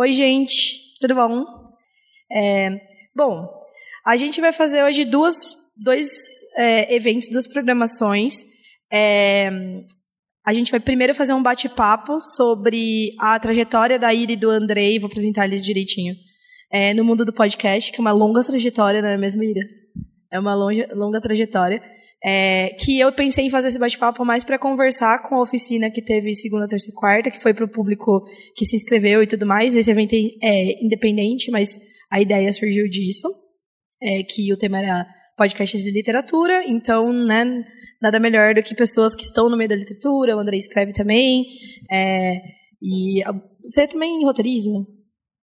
Oi, gente, tudo bom? É, bom, a gente vai fazer hoje duas, dois é, eventos, duas programações. É, a gente vai primeiro fazer um bate-papo sobre a trajetória da Ira e do Andrei, vou apresentar eles direitinho, é, no mundo do podcast, que é uma longa trajetória, não é mesmo, Ira? É uma longa, longa trajetória. É, que eu pensei em fazer esse bate-papo mais para conversar com a oficina que teve segunda, terça e quarta, que foi para o público que se inscreveu e tudo mais. Esse evento é independente, mas a ideia surgiu disso, é, que o tema era podcasts de literatura, então, né, nada melhor do que pessoas que estão no meio da literatura, o André escreve também, é, e você também roteiriza?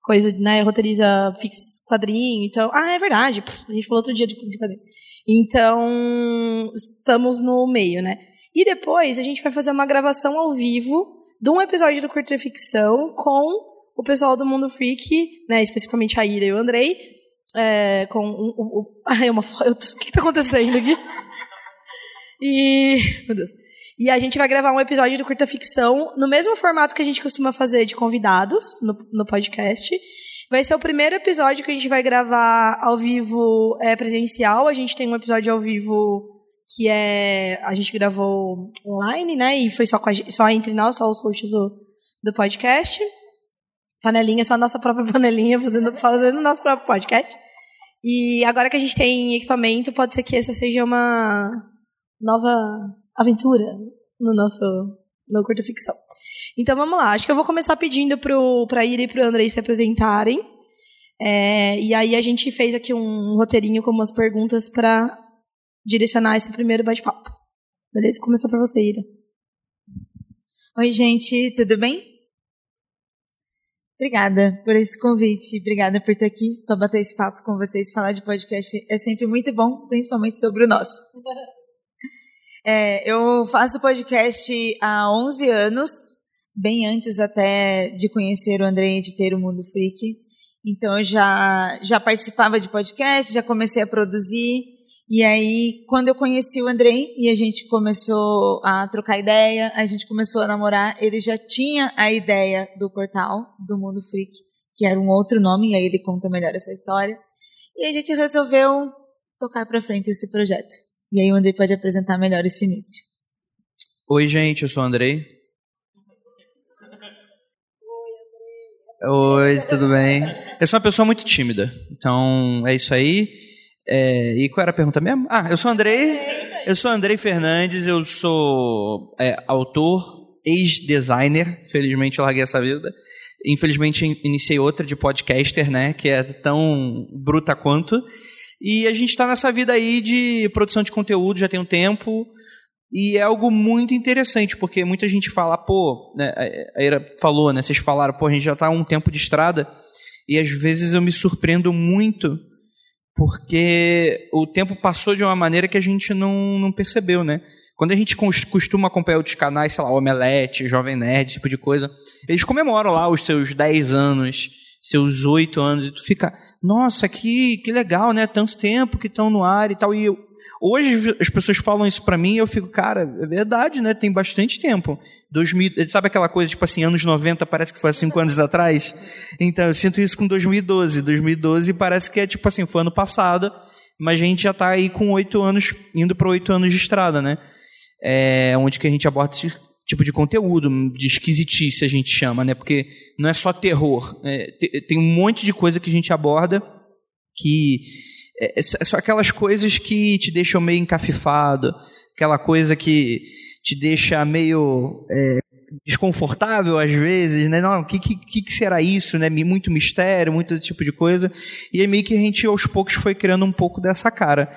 Coisa, né, roteiriza fix quadrinho, então, ah, é verdade, a gente falou outro dia de, de quadrinho. Então, estamos no meio, né? E depois a gente vai fazer uma gravação ao vivo de um episódio do Curta Ficção com o pessoal do Mundo Freak, né, especificamente a Ira e o Andrei, é, com o, o, o ai, uma, eu, o que está acontecendo aqui? E, meu Deus. E a gente vai gravar um episódio do Curta Ficção no mesmo formato que a gente costuma fazer de convidados no, no podcast. Vai ser o primeiro episódio que a gente vai gravar ao vivo é, presencial. A gente tem um episódio ao vivo que é. A gente gravou online, né? E foi só, a, só entre nós, só os hosts do, do podcast. Panelinha, só a nossa própria panelinha, fazendo, fazendo o nosso próprio podcast. E agora que a gente tem equipamento, pode ser que essa seja uma nova aventura no nosso no curta ficção. Então vamos lá. Acho que eu vou começar pedindo para Ira e para o Andrei se apresentarem. É, e aí a gente fez aqui um roteirinho com umas perguntas para direcionar esse primeiro bate-papo. Beleza? Começou para você, Ira. Oi, gente, tudo bem? Obrigada por esse convite, obrigada por estar aqui para bater esse papo com vocês. Falar de podcast é sempre muito bom, principalmente sobre o nosso. É, eu faço podcast há 11 anos, bem antes até de conhecer o André e de ter o Mundo Freak. Então eu já, já participava de podcast, já comecei a produzir. E aí, quando eu conheci o Andrei e a gente começou a trocar ideia, a gente começou a namorar, ele já tinha a ideia do portal do Mundo Freak, que era um outro nome, e aí ele conta melhor essa história. E a gente resolveu tocar para frente esse projeto. E aí o Andrei pode apresentar melhor esse início. Oi, gente, eu sou o Andrei. Oi, tudo bem? Eu sou uma pessoa muito tímida, então é isso aí. É, e qual era a pergunta mesmo? Ah, eu sou Andrei, eu sou Andrei Fernandes, eu sou é, autor, ex-designer, felizmente eu larguei essa vida. Infelizmente iniciei outra de podcaster, né, que é tão bruta quanto. E a gente está nessa vida aí de produção de conteúdo já tem um tempo. E é algo muito interessante, porque muita gente fala, pô, né, a Ira falou, né? Vocês falaram, pô, a gente já está um tempo de estrada, e às vezes eu me surpreendo muito, porque o tempo passou de uma maneira que a gente não, não percebeu, né? Quando a gente costuma acompanhar outros canais, sei lá, Omelete, Jovem Nerd, esse tipo de coisa, eles comemoram lá os seus 10 anos, seus 8 anos, e tu fica, nossa, que, que legal, né? Tanto tempo que estão no ar e tal. E eu, hoje as pessoas falam isso para mim e eu fico, cara, é verdade, né? Tem bastante tempo. 2000, sabe aquela coisa, tipo assim, anos 90 parece que foi há 5 anos atrás? Então, eu sinto isso com 2012. 2012 parece que é tipo assim, foi ano passado, mas a gente já está aí com 8 anos, indo para 8 anos de estrada, né? É, onde que a gente aborda esse tipo de conteúdo, de esquisitice a gente chama, né? Porque não é só terror. É, tem um monte de coisa que a gente aborda que é, é só aquelas coisas que te deixam meio encafifado, aquela coisa que te deixa meio é, desconfortável às vezes, né? Não, o que, que, que será isso, né? Muito mistério, muito tipo de coisa. E aí meio que a gente aos poucos foi criando um pouco dessa cara.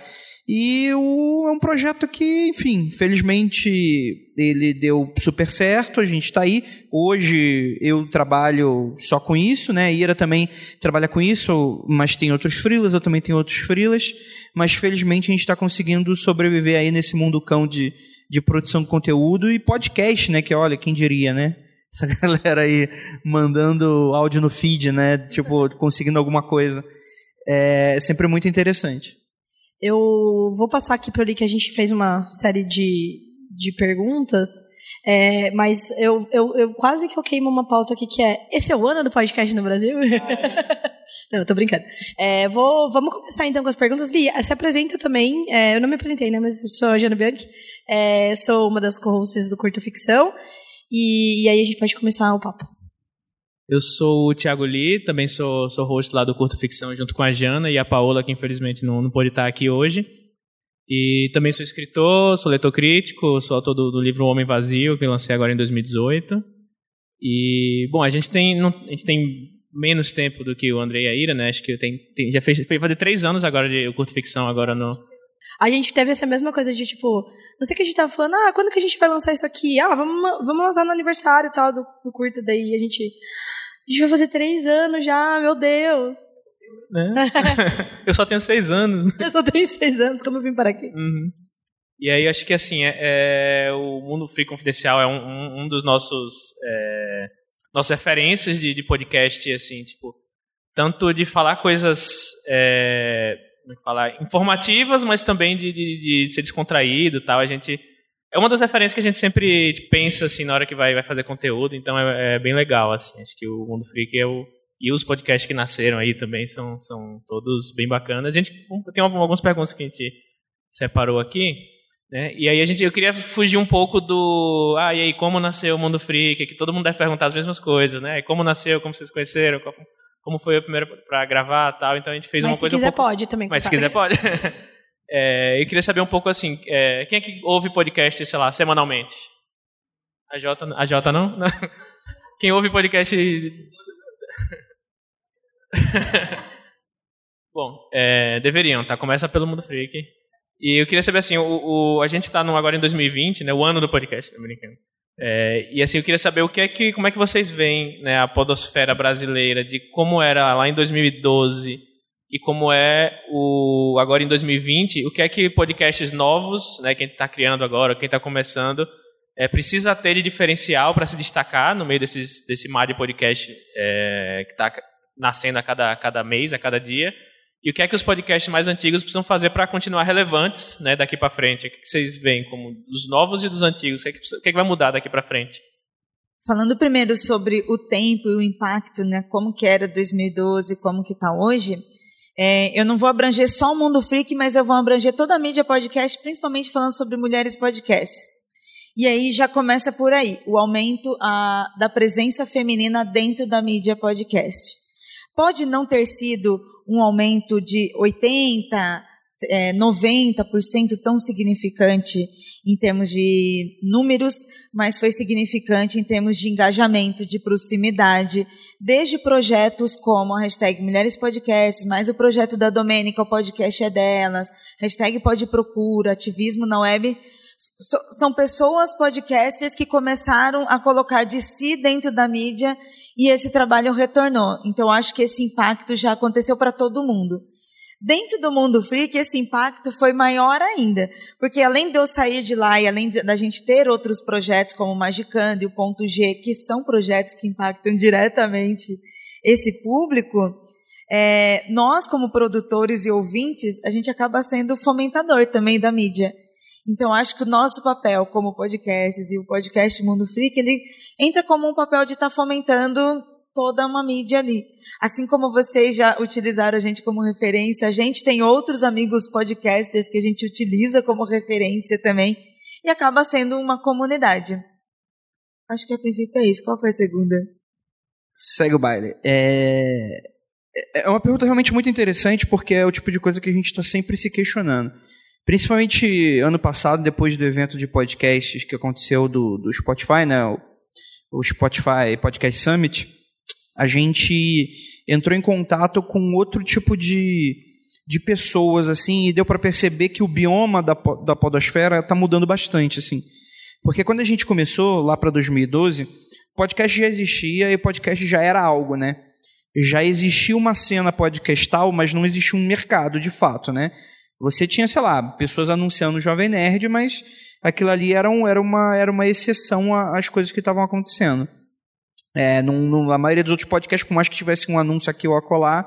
E o, é um projeto que, enfim, felizmente ele deu super certo, a gente está aí. Hoje eu trabalho só com isso, né? A Ira também trabalha com isso, mas tem outros frilas, eu também tenho outros frilas. Mas felizmente a gente está conseguindo sobreviver aí nesse mundo cão de, de produção de conteúdo e podcast, né? Que olha, quem diria, né? Essa galera aí mandando áudio no feed, né? Tipo, conseguindo alguma coisa. É sempre muito interessante. Eu vou passar aqui para ali que a gente fez uma série de, de perguntas. É, mas eu, eu, eu quase que eu queimo uma pauta aqui que é: esse é o ano do podcast no Brasil? não, tô brincando. É, vou, vamos começar então com as perguntas. Li, se apresenta também. É, eu não me apresentei, né? Mas sou a Jana Bianchi. É, sou uma das co-hosts do Curta Ficção. E, e aí a gente pode começar o papo. Eu sou o Thiago Lee, também sou, sou host lá do Curta Ficção junto com a Jana e a Paola, que infelizmente não, não pôde estar aqui hoje. E também sou escritor, sou leitor crítico, sou autor do, do livro O Homem Vazio, que lancei agora em 2018. E, bom, a gente tem, não, a gente tem menos tempo do que o André e a Ira, né? Acho que tem, tem já fez, fez fazer três anos agora de curto ficção agora no. A gente teve essa mesma coisa de tipo, não sei o que a gente tava falando, ah, quando que a gente vai lançar isso aqui? Ah, vamos, vamos lançar no aniversário e tal do, do curto, daí a gente. A gente vai fazer três anos já, meu Deus. Né? eu só tenho seis anos. Eu só tenho seis anos, como eu vim para aqui. Uhum. E aí acho que assim, é, é, o Mundo Free Confidencial é um, um, um dos nossos é, nossas referências de, de, podcast, assim, tipo, tanto de falar coisas é, como é falar, informativas, mas também de, de, de, ser descontraído tal. A gente é uma das referências que a gente sempre pensa assim na hora que vai, vai fazer conteúdo, então é, é bem legal assim. Acho que o Mundo Freak é o e os podcasts que nasceram aí também são, são todos bem bacanas. A gente tem algumas perguntas que a gente separou aqui. Né? E aí a gente, eu queria fugir um pouco do. Ah, e aí, como nasceu o Mundo Freak? Que todo mundo deve perguntar as mesmas coisas, né? Como nasceu, como vocês conheceram, como foi a primeira para gravar tal. Então a gente fez Mas uma coisa. Mas se quiser, um pouco... pode também. Mas se quiser, pode. é, eu queria saber um pouco assim: é, quem é que ouve podcast, sei lá, semanalmente? A Jota, a Jota não? Quem ouve podcast Bom, é, deveriam, tá? Começa pelo Mundo Freak. E eu queria saber assim, o, o a gente está agora em 2020, né? O ano do podcast, brincando. É, e assim, eu queria saber o que é que, como é que vocês veem né, a podosfera brasileira, de como era lá em 2012 e como é o agora em 2020, o que é que podcasts novos, né, quem está criando agora, quem está começando, é, precisa ter de diferencial para se destacar no meio desses, desse mar de podcast é, que está nascendo a cada, a cada mês, a cada dia. E o que é que os podcasts mais antigos precisam fazer para continuar relevantes né, daqui para frente? O que vocês veem como dos novos e dos antigos? O que, é que, o que, é que vai mudar daqui para frente? Falando primeiro sobre o tempo e o impacto, né, como que era 2012, como que está hoje, é, eu não vou abranger só o mundo freak, mas eu vou abranger toda a mídia podcast, principalmente falando sobre mulheres podcasts. E aí já começa por aí, o aumento a, da presença feminina dentro da mídia podcast. Pode não ter sido um aumento de 80%, é, 90% tão significante em termos de números, mas foi significante em termos de engajamento, de proximidade, desde projetos como a hashtag Mulheres Podcasts, mais o projeto da Domênica, o podcast é delas, hashtag Pode Procura, ativismo na web, são pessoas podcasters que começaram a colocar de si dentro da mídia e esse trabalho retornou. Então, acho que esse impacto já aconteceu para todo mundo. Dentro do mundo freak, esse impacto foi maior ainda, porque além de eu sair de lá e além da gente ter outros projetos como o Magicando e o Ponto G, que são projetos que impactam diretamente esse público, é, nós como produtores e ouvintes, a gente acaba sendo fomentador também da mídia. Então, acho que o nosso papel como podcasts e o podcast Mundo Freak, ele entra como um papel de estar tá fomentando toda uma mídia ali. Assim como vocês já utilizaram a gente como referência, a gente tem outros amigos podcasters que a gente utiliza como referência também, e acaba sendo uma comunidade. Acho que a princípio é isso. Qual foi a segunda? Segue o baile. É... é uma pergunta realmente muito interessante, porque é o tipo de coisa que a gente está sempre se questionando. Principalmente ano passado, depois do evento de podcasts que aconteceu do, do Spotify, né? O, Spotify Podcast Summit, a gente entrou em contato com outro tipo de, de pessoas, assim, e deu para perceber que o bioma da, da podosfera está mudando bastante, assim. Porque quando a gente começou, lá para 2012, podcast já existia e podcast já era algo, né? Já existia uma cena podcastal, mas não existia um mercado, de fato, né? Você tinha, sei lá, pessoas anunciando Jovem Nerd, mas aquilo ali era, um, era, uma, era uma exceção às coisas que estavam acontecendo. É, num, a maioria dos outros podcasts, por mais que tivesse um anúncio aqui ou acolá,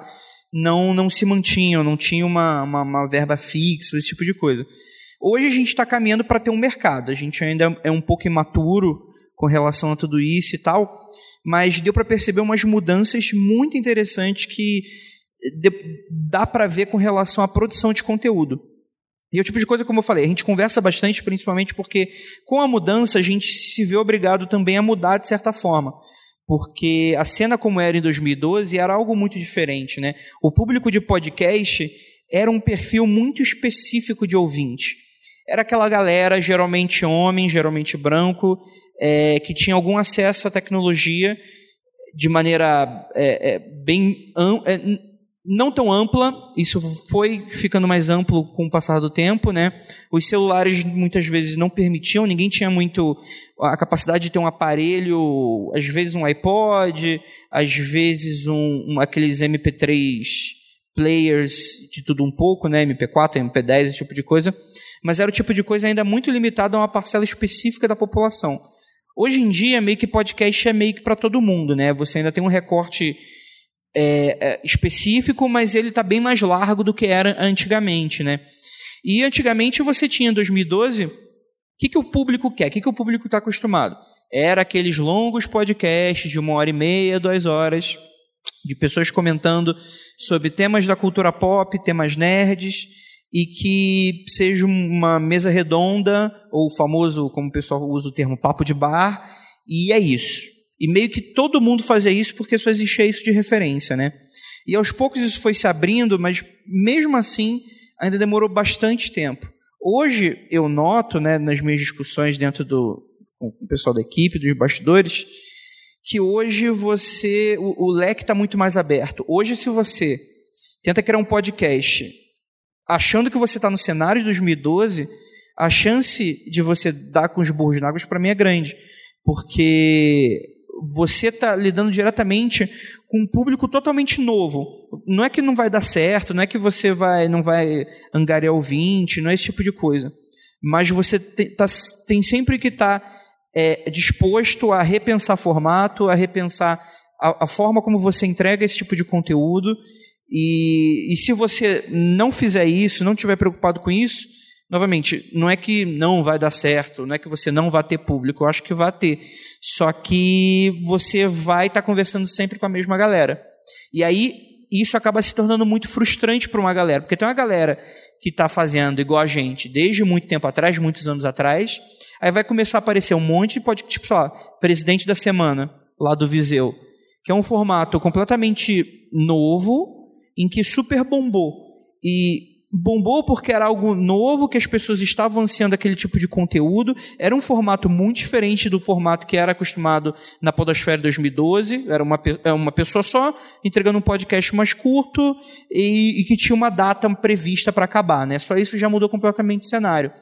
não, não se mantinham, não tinha uma, uma, uma verba fixa, esse tipo de coisa. Hoje a gente está caminhando para ter um mercado. A gente ainda é um pouco imaturo com relação a tudo isso e tal, mas deu para perceber umas mudanças muito interessantes que dá para ver com relação à produção de conteúdo. E é o tipo de coisa, como eu falei, a gente conversa bastante, principalmente porque com a mudança a gente se vê obrigado também a mudar de certa forma. Porque a cena como era em 2012 era algo muito diferente, né? O público de podcast era um perfil muito específico de ouvinte. Era aquela galera, geralmente homem, geralmente branco, é, que tinha algum acesso à tecnologia de maneira é, é, bem é, não tão ampla, isso foi ficando mais amplo com o passar do tempo, né? Os celulares muitas vezes não permitiam, ninguém tinha muito a capacidade de ter um aparelho, às vezes um iPod, às vezes um, um aqueles MP3 players de tudo um pouco, né? MP4, MP10, esse tipo de coisa. Mas era o tipo de coisa ainda muito limitado a uma parcela específica da população. Hoje em dia, meio que podcast é meio que para todo mundo, né? Você ainda tem um recorte é, é, específico, mas ele está bem mais largo do que era antigamente, né? E antigamente você tinha, em 2012, o que, que o público quer? O que, que o público está acostumado? Era aqueles longos podcasts de uma hora e meia, duas horas, de pessoas comentando sobre temas da cultura pop, temas nerds, e que seja uma mesa redonda, ou famoso, como o pessoal usa o termo, papo de bar, e é isso. E meio que todo mundo fazia isso porque só existia isso de referência, né? E aos poucos isso foi se abrindo, mas mesmo assim ainda demorou bastante tempo. Hoje eu noto, né, nas minhas discussões dentro do com o pessoal da equipe, dos bastidores, que hoje você o, o leque está muito mais aberto. Hoje, se você tenta criar um podcast achando que você está no cenário de 2012, a chance de você dar com os burros na água para mim é grande, porque você está lidando diretamente com um público totalmente novo. Não é que não vai dar certo, não é que você vai, não vai angariar ouvinte, não é esse tipo de coisa. Mas você tem, tá, tem sempre que estar tá, é, disposto a repensar formato, a repensar a, a, forma como você entrega esse tipo de conteúdo. E, e se você não fizer isso, não estiver preocupado com isso, novamente, não é que não vai dar certo, não é que você não vai ter público, eu acho que vai ter. Só que você vai estar tá conversando sempre com a mesma galera. E aí isso acaba se tornando muito frustrante para uma galera, porque tem uma galera que está fazendo igual a gente desde muito tempo atrás, muitos anos atrás, aí vai começar a aparecer um monte de tipo, sei lá, presidente da semana lá do Viseu, que é um formato completamente novo, em que super bombou. E bombou porque era algo novo, que as pessoas estavam ansiando aquele tipo de conteúdo. Era um formato muito diferente do formato que era acostumado na Podosfera 2012. Era uma, é uma pessoa só entregando um podcast mais curto e, e que tinha uma data prevista para acabar. Né? Só isso já mudou completamente o cenário.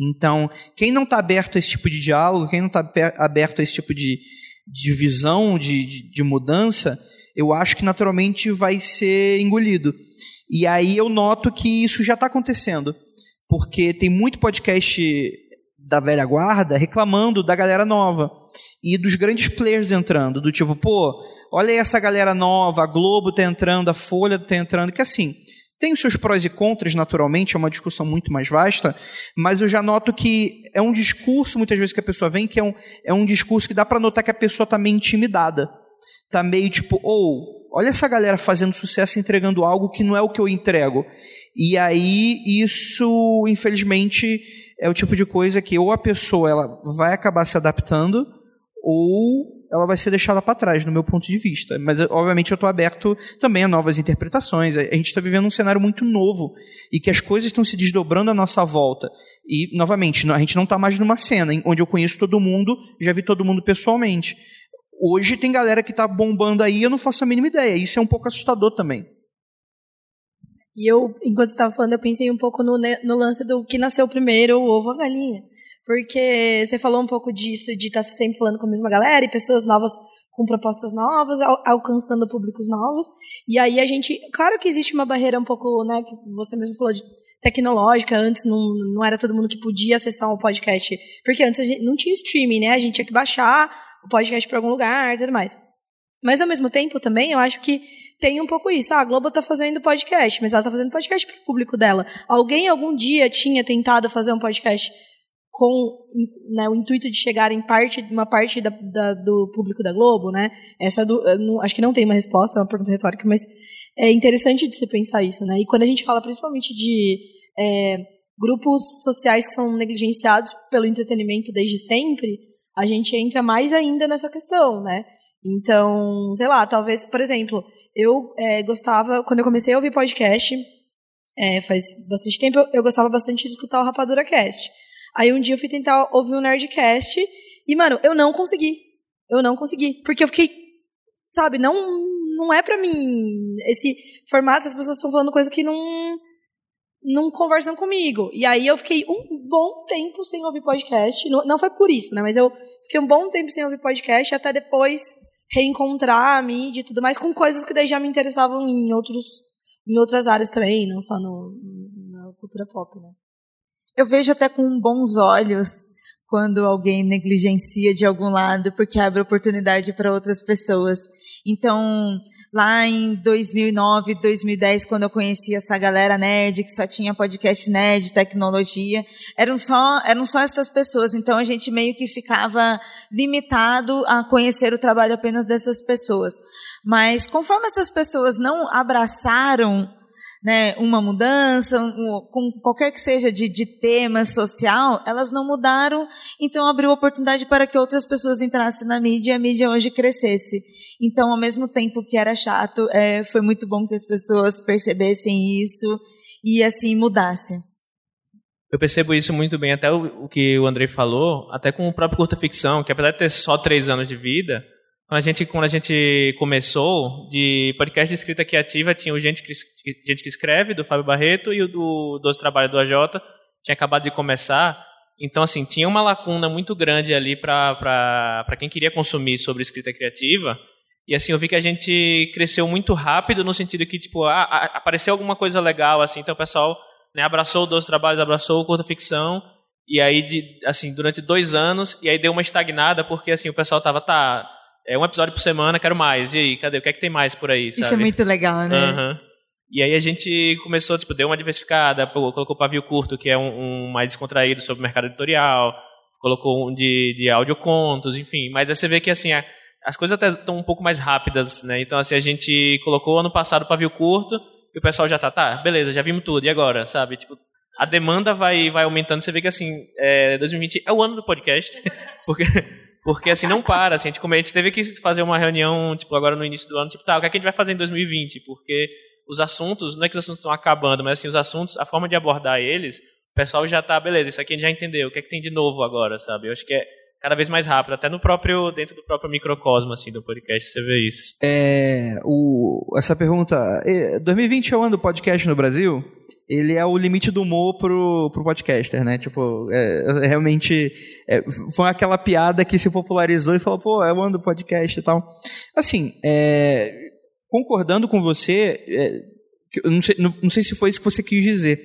Então, quem não está aberto a esse tipo de diálogo, quem não está aberto a esse tipo de, de visão, de, de, de mudança, eu acho que naturalmente vai ser engolido. E aí eu noto que isso já está acontecendo, porque tem muito podcast da velha guarda reclamando da galera nova e dos grandes players entrando, do tipo, pô, olha essa galera nova, a Globo está entrando, a Folha está entrando, que assim, tem os seus prós e contras, naturalmente, é uma discussão muito mais vasta, mas eu já noto que é um discurso, muitas vezes, que a pessoa vem, que é um, é um discurso que dá para notar que a pessoa está meio intimidada. Está meio tipo, ou Olha essa galera fazendo sucesso entregando algo que não é o que eu entrego. E aí isso, infelizmente, é o tipo de coisa que ou a pessoa ela vai acabar se adaptando ou ela vai ser deixada para trás, no meu ponto de vista. Mas, obviamente, eu estou aberto também a novas interpretações. A gente está vivendo um cenário muito novo e que as coisas estão se desdobrando à nossa volta. E, novamente, a gente não está mais numa cena onde eu conheço todo mundo, já vi todo mundo pessoalmente. Hoje tem galera que está bombando aí, eu não faço a mínima ideia. Isso é um pouco assustador também. E eu, enquanto estava falando, eu pensei um pouco no, no, lance do que nasceu primeiro, o ovo ou a galinha. Porque você falou um pouco disso, de estar tá sempre falando com a mesma galera e pessoas novas com propostas novas, al alcançando públicos novos. E aí a gente. Claro que existe uma barreira um pouco, né, que você mesmo falou de tecnológica. Antes não, não era todo mundo que podia acessar um podcast. Porque antes a gente não tinha streaming, né? A gente tinha que baixar o podcast para algum lugar e tudo mais. Mas ao mesmo tempo também eu acho que tem um pouco isso. Ah, a Globo está fazendo podcast, mas ela está fazendo podcast para o público dela. Alguém algum dia tinha tentado fazer um podcast com né, o intuito de chegar em parte, uma parte da, da, do público da Globo, né? Essa do, não, acho que não tem uma resposta, é uma pergunta retórica, mas é interessante de se pensar isso, né? E quando a gente fala principalmente de é, grupos sociais que são negligenciados pelo entretenimento desde sempre, a gente entra mais ainda nessa questão, né? Então, sei lá, talvez, por exemplo, eu é, gostava, quando eu comecei a ouvir podcast, é, faz bastante tempo, eu, eu, gostava bastante de escutar o Rapadura Cast. Aí um dia eu fui tentar ouvir o Nerdcast e, mano, eu não consegui. Eu não consegui. Porque eu fiquei, sabe, não, não é pra mim. Esse formato, as pessoas estão falando coisa que não não conversam comigo. E aí eu fiquei um bom tempo sem ouvir podcast. Não, não foi por isso, né? Mas eu fiquei um bom tempo sem ouvir podcast até depois reencontrar a mídia e tudo mais com coisas que daí já me interessavam em outros em outras áreas também, não só no, na cultura pop, né? Eu vejo até com bons olhos quando alguém negligencia de algum lado porque abre oportunidade para outras pessoas. Então, lá em 2009, 2010, quando eu conheci essa galera nerd, que só tinha podcast nerd, tecnologia, eram só, eram só essas pessoas. Então a gente meio que ficava limitado a conhecer o trabalho apenas dessas pessoas. Mas conforme essas pessoas não abraçaram né, uma mudança, um, com qualquer que seja de, de tema social, elas não mudaram, então abriu oportunidade para que outras pessoas entrassem na mídia e a mídia hoje crescesse. Então, ao mesmo tempo que era chato, é, foi muito bom que as pessoas percebessem isso e assim mudassem. Eu percebo isso muito bem, até o, o que o Andrei falou, até com o próprio curta ficção, que apesar de ter só três anos de vida, quando a gente, quando a gente começou, de podcast de escrita criativa, tinha o Gente que, Gente que Escreve, do Fábio Barreto, e o do Doze Trabalho do AJ, tinha acabado de começar. Então, assim, tinha uma lacuna muito grande ali para quem queria consumir sobre escrita criativa. E, assim, eu vi que a gente cresceu muito rápido no sentido que, tipo, ah, apareceu alguma coisa legal, assim, então o pessoal né, abraçou o Doze Trabalhos, abraçou o Curta Ficção, e aí, de, assim, durante dois anos, e aí deu uma estagnada, porque, assim, o pessoal tava, tá é um episódio por semana, quero mais. E aí, cadê? O que é que tem mais por aí, sabe? Isso é muito legal, né? Uhum. E aí a gente começou, tipo, deu uma diversificada, colocou Pavio Curto, que é um, um mais descontraído sobre o mercado editorial, colocou um de, de audiocontos, enfim. Mas aí você vê que, assim, a, as coisas até estão um pouco mais rápidas, né? Então, assim, a gente colocou ano passado Pavio Curto, e o pessoal já tá, tá, beleza, já vimos tudo, e agora, sabe? Tipo, a demanda vai, vai aumentando, você vê que, assim, é, 2020 é o ano do podcast, porque porque, assim, não para. Assim, a, gente, a gente teve que fazer uma reunião, tipo, agora no início do ano, tipo, tá, o que, é que a gente vai fazer em 2020? Porque os assuntos, não é que os assuntos estão acabando, mas, assim, os assuntos, a forma de abordar eles, o pessoal já tá, beleza, isso aqui a gente já entendeu, o que é que tem de novo agora, sabe? Eu acho que é cada vez mais rápido, até no próprio, dentro do próprio microcosmo, assim, do podcast, você vê isso. É, o, essa pergunta, 2020 é o ano do podcast no Brasil? ele é o limite do humor pro, pro podcaster, né? Tipo, é, é, realmente é, foi aquela piada que se popularizou e falou, pô, é o ano do podcast e tal. Assim, é, concordando com você, é, não sei, não, não sei se foi isso que você quis dizer,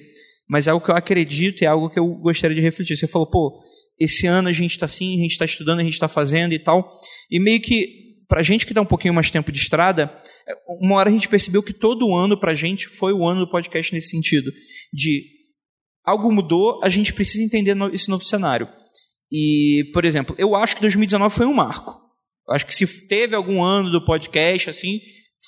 mas é algo que eu acredito e é algo que eu gostaria de refletir. Você falou, pô, esse ano a gente está assim, a gente está estudando, a gente está fazendo e tal, e meio que para a gente que dá um pouquinho mais tempo de estrada, é, uma hora a gente percebeu que todo ano para a gente foi o ano do podcast nesse sentido, de algo mudou, a gente precisa entender esse novo cenário. E, por exemplo, eu acho que 2019 foi um marco. Eu acho que se teve algum ano do podcast, assim,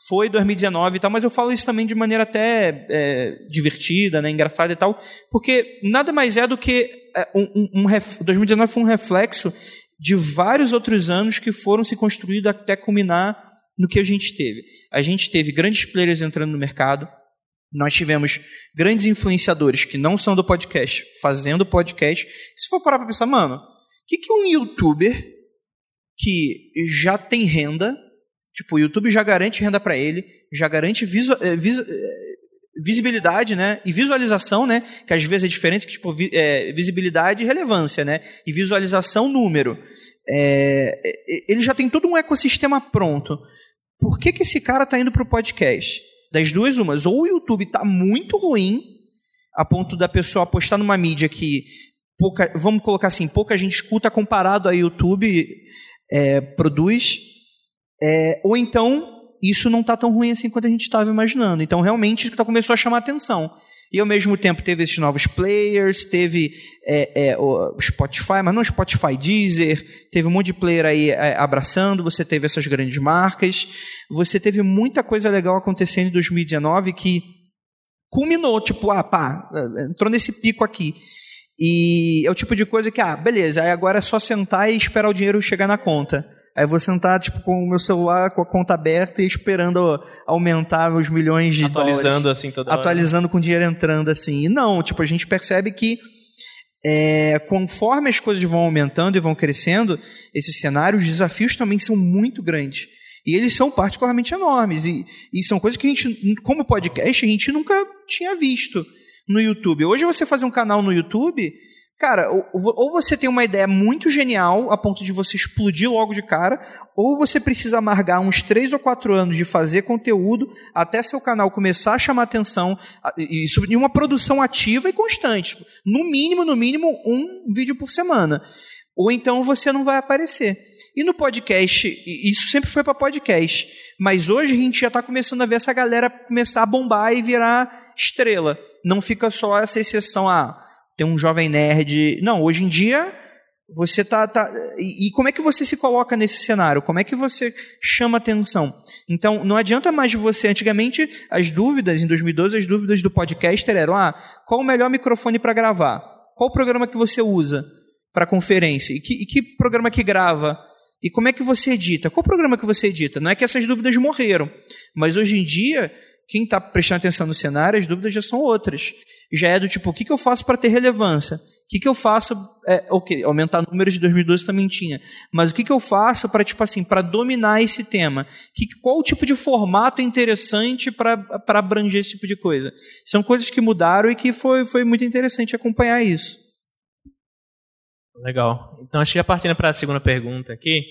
foi 2019 e tal, mas eu falo isso também de maneira até é, divertida, né, engraçada e tal, porque nada mais é do que é, um, um, um 2019 foi um reflexo de vários outros anos que foram se construindo até culminar no que a gente teve. A gente teve grandes players entrando no mercado, nós tivemos grandes influenciadores que não são do podcast fazendo podcast. Se for parar para pensar, mano, o que, que um youtuber que já tem renda, tipo, o YouTube já garante renda para ele, já garante visu, eh, vis, eh, visibilidade, né, e visualização, né, que às vezes é diferente, que tipo é, visibilidade e relevância, né, e visualização número. É, ele já tem todo um ecossistema pronto. Por que, que esse cara está indo para o podcast? Das duas umas, ou o YouTube está muito ruim, a ponto da pessoa apostar numa mídia que pouca, vamos colocar assim, pouca gente escuta comparado a YouTube é, produz, é, ou então isso não está tão ruim assim quanto a gente estava imaginando. Então, realmente, está começou a chamar atenção. E ao mesmo tempo teve esses novos players, teve é, é, o Spotify, mas não Spotify, Deezer, teve um monte de player aí é, abraçando, você teve essas grandes marcas, você teve muita coisa legal acontecendo em 2019 que culminou, tipo, ah, pá, entrou nesse pico aqui. E é o tipo de coisa que, ah, beleza, aí agora é só sentar e esperar o dinheiro chegar na conta. Aí eu vou sentar, tipo, com o meu celular, com a conta aberta e esperando aumentar meus milhões de Atualizando dólares. assim toda hora. Atualizando com o dinheiro entrando assim. E não, tipo, a gente percebe que é, conforme as coisas vão aumentando e vão crescendo, esse cenário, os desafios também são muito grandes. E eles são particularmente enormes. E, e são coisas que a gente, como podcast, a gente nunca tinha visto no YouTube. Hoje você fazer um canal no YouTube, cara, ou, ou, você tem uma ideia muito genial a ponto de você explodir logo de cara, ou você precisa amargar uns três ou quatro anos de fazer conteúdo até seu canal começar a chamar atenção e em uma produção ativa e constante. No mínimo, no mínimo, um vídeo por semana. Ou então você não vai aparecer. E no podcast, isso sempre foi para podcast, mas hoje a gente já está começando a ver essa galera começar a bombar e virar estrela não fica só essa exceção, ah, tem um jovem nerd. Não, hoje em dia você tá, tá e, e, como é que você se coloca nesse cenário? Como é que você chama atenção? Então, não adianta mais você. Antigamente, as dúvidas, em 2012, as dúvidas do podcaster eram: ah, qual o melhor microfone para gravar? Qual o programa que você usa para conferência? E que, e que programa que grava? E como é que você edita? Qual programa que você edita? Não é que essas dúvidas morreram, mas hoje em dia quem está prestando atenção no cenário, as dúvidas já são outras. Já é do tipo, o que, que eu faço para ter relevância? O que, que eu faço. É, ok, aumentar números de 2012 também tinha. Mas o que, que eu faço para, tipo assim, para dominar esse tema? Que, qual o tipo de formato interessante para abranger esse tipo de coisa? São coisas que mudaram e que foi, foi muito interessante acompanhar isso. Legal. Então, acho que já partindo para a segunda pergunta aqui,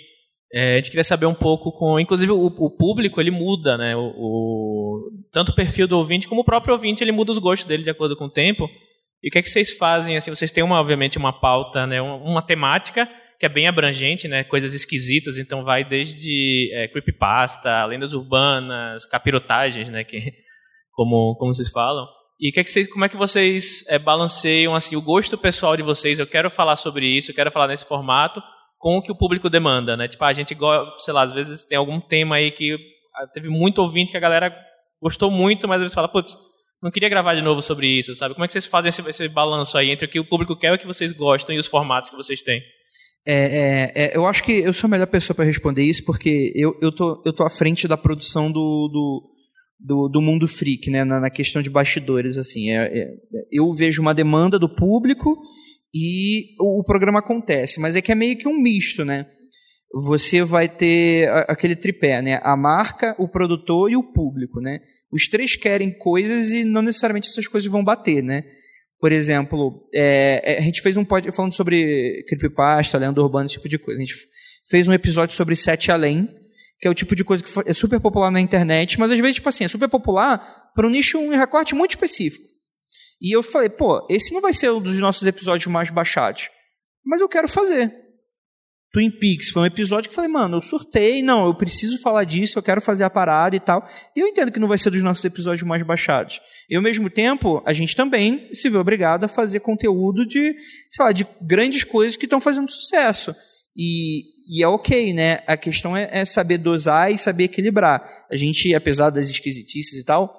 é, a gente queria saber um pouco com, inclusive o, o público ele muda, né? O, o, tanto o perfil do ouvinte como o próprio ouvinte ele muda os gostos dele de acordo com o tempo. E o que é que vocês fazem? Assim, vocês têm uma, obviamente uma pauta, né? Uma, uma temática que é bem abrangente, né? Coisas esquisitas, então vai desde é, creepypasta, lendas urbanas, capirotagens, né? Que como como vocês falam. E que é que vocês, como é que vocês é, balanceiam assim o gosto pessoal de vocês? Eu quero falar sobre isso, eu quero falar nesse formato com o que o público demanda, né? Tipo, a gente, sei lá, às vezes tem algum tema aí que ah, teve muito ouvinte que a galera gostou muito, mas às vezes fala, putz, não queria gravar de novo sobre isso, sabe? Como é que vocês fazem esse, esse balanço aí entre o que o público quer e o que vocês gostam e os formatos que vocês têm? É, é, é, eu acho que eu sou a melhor pessoa para responder isso, porque eu, eu, tô, eu tô à frente da produção do, do, do, do mundo freak, né, na, na, questão de bastidores. assim. É, é, eu vejo uma demanda do público e o, programa acontece. Mas é que é meio que um misto, né? Você vai ter aquele tripé, né? A marca, o produtor e o público, né? Os três querem coisas e não necessariamente essas coisas vão bater, né? Por exemplo, é, é a gente fez um podcast falando sobre creepypasta, lenda urbana, esse tipo de coisa. A gente fez um episódio sobre Sete Além, que é o tipo de coisa que é super popular na internet, mas às vezes, tipo assim, é super popular para um nicho, um recorte muito específico. E eu falei, pô, esse não vai ser um dos nossos episódios mais baixados. Mas eu quero fazer. Twin Peaks foi um episódio que eu falei, mano, eu surtei, não, eu preciso falar disso, eu quero fazer a parada e tal. E eu entendo que não vai ser dos nossos episódios mais baixados. E ao mesmo tempo, a gente também se vê obrigado a fazer conteúdo de, sei lá, de grandes coisas que estão fazendo sucesso. E, e é ok, né? A questão é, é saber dosar e saber equilibrar. A gente, apesar das esquisitices e tal,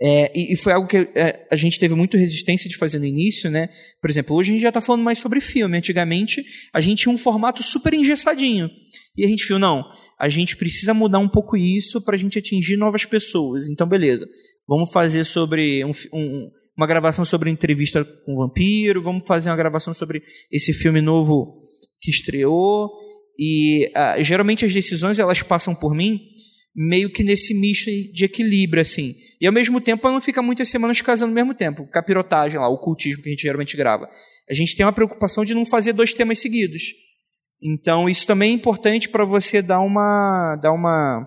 é, e, e, foi algo que é, a gente teve muito resistência de fazer no início, né? Por exemplo, hoje a gente já está falando mais sobre filme. Antigamente, a gente tinha um formato super engessadinho. E a gente viu, não, a gente precisa mudar um pouco isso para a gente atingir novas pessoas. Então, beleza. Vamos fazer sobre um, um, uma gravação sobre entrevista com o vampiro, vamos fazer uma gravação sobre esse filme novo que estreou. E uh, geralmente as decisões elas passam por mim meio que nesse misto de equilíbrio, assim. E ao mesmo tempo, não fica muitas semanas casando ao mesmo tempo. Capirotagem lá, o cultismo que a gente geralmente grava. A gente tem uma preocupação de não fazer dois temas seguidos. Então, isso também é importante para você dar uma. dar uma.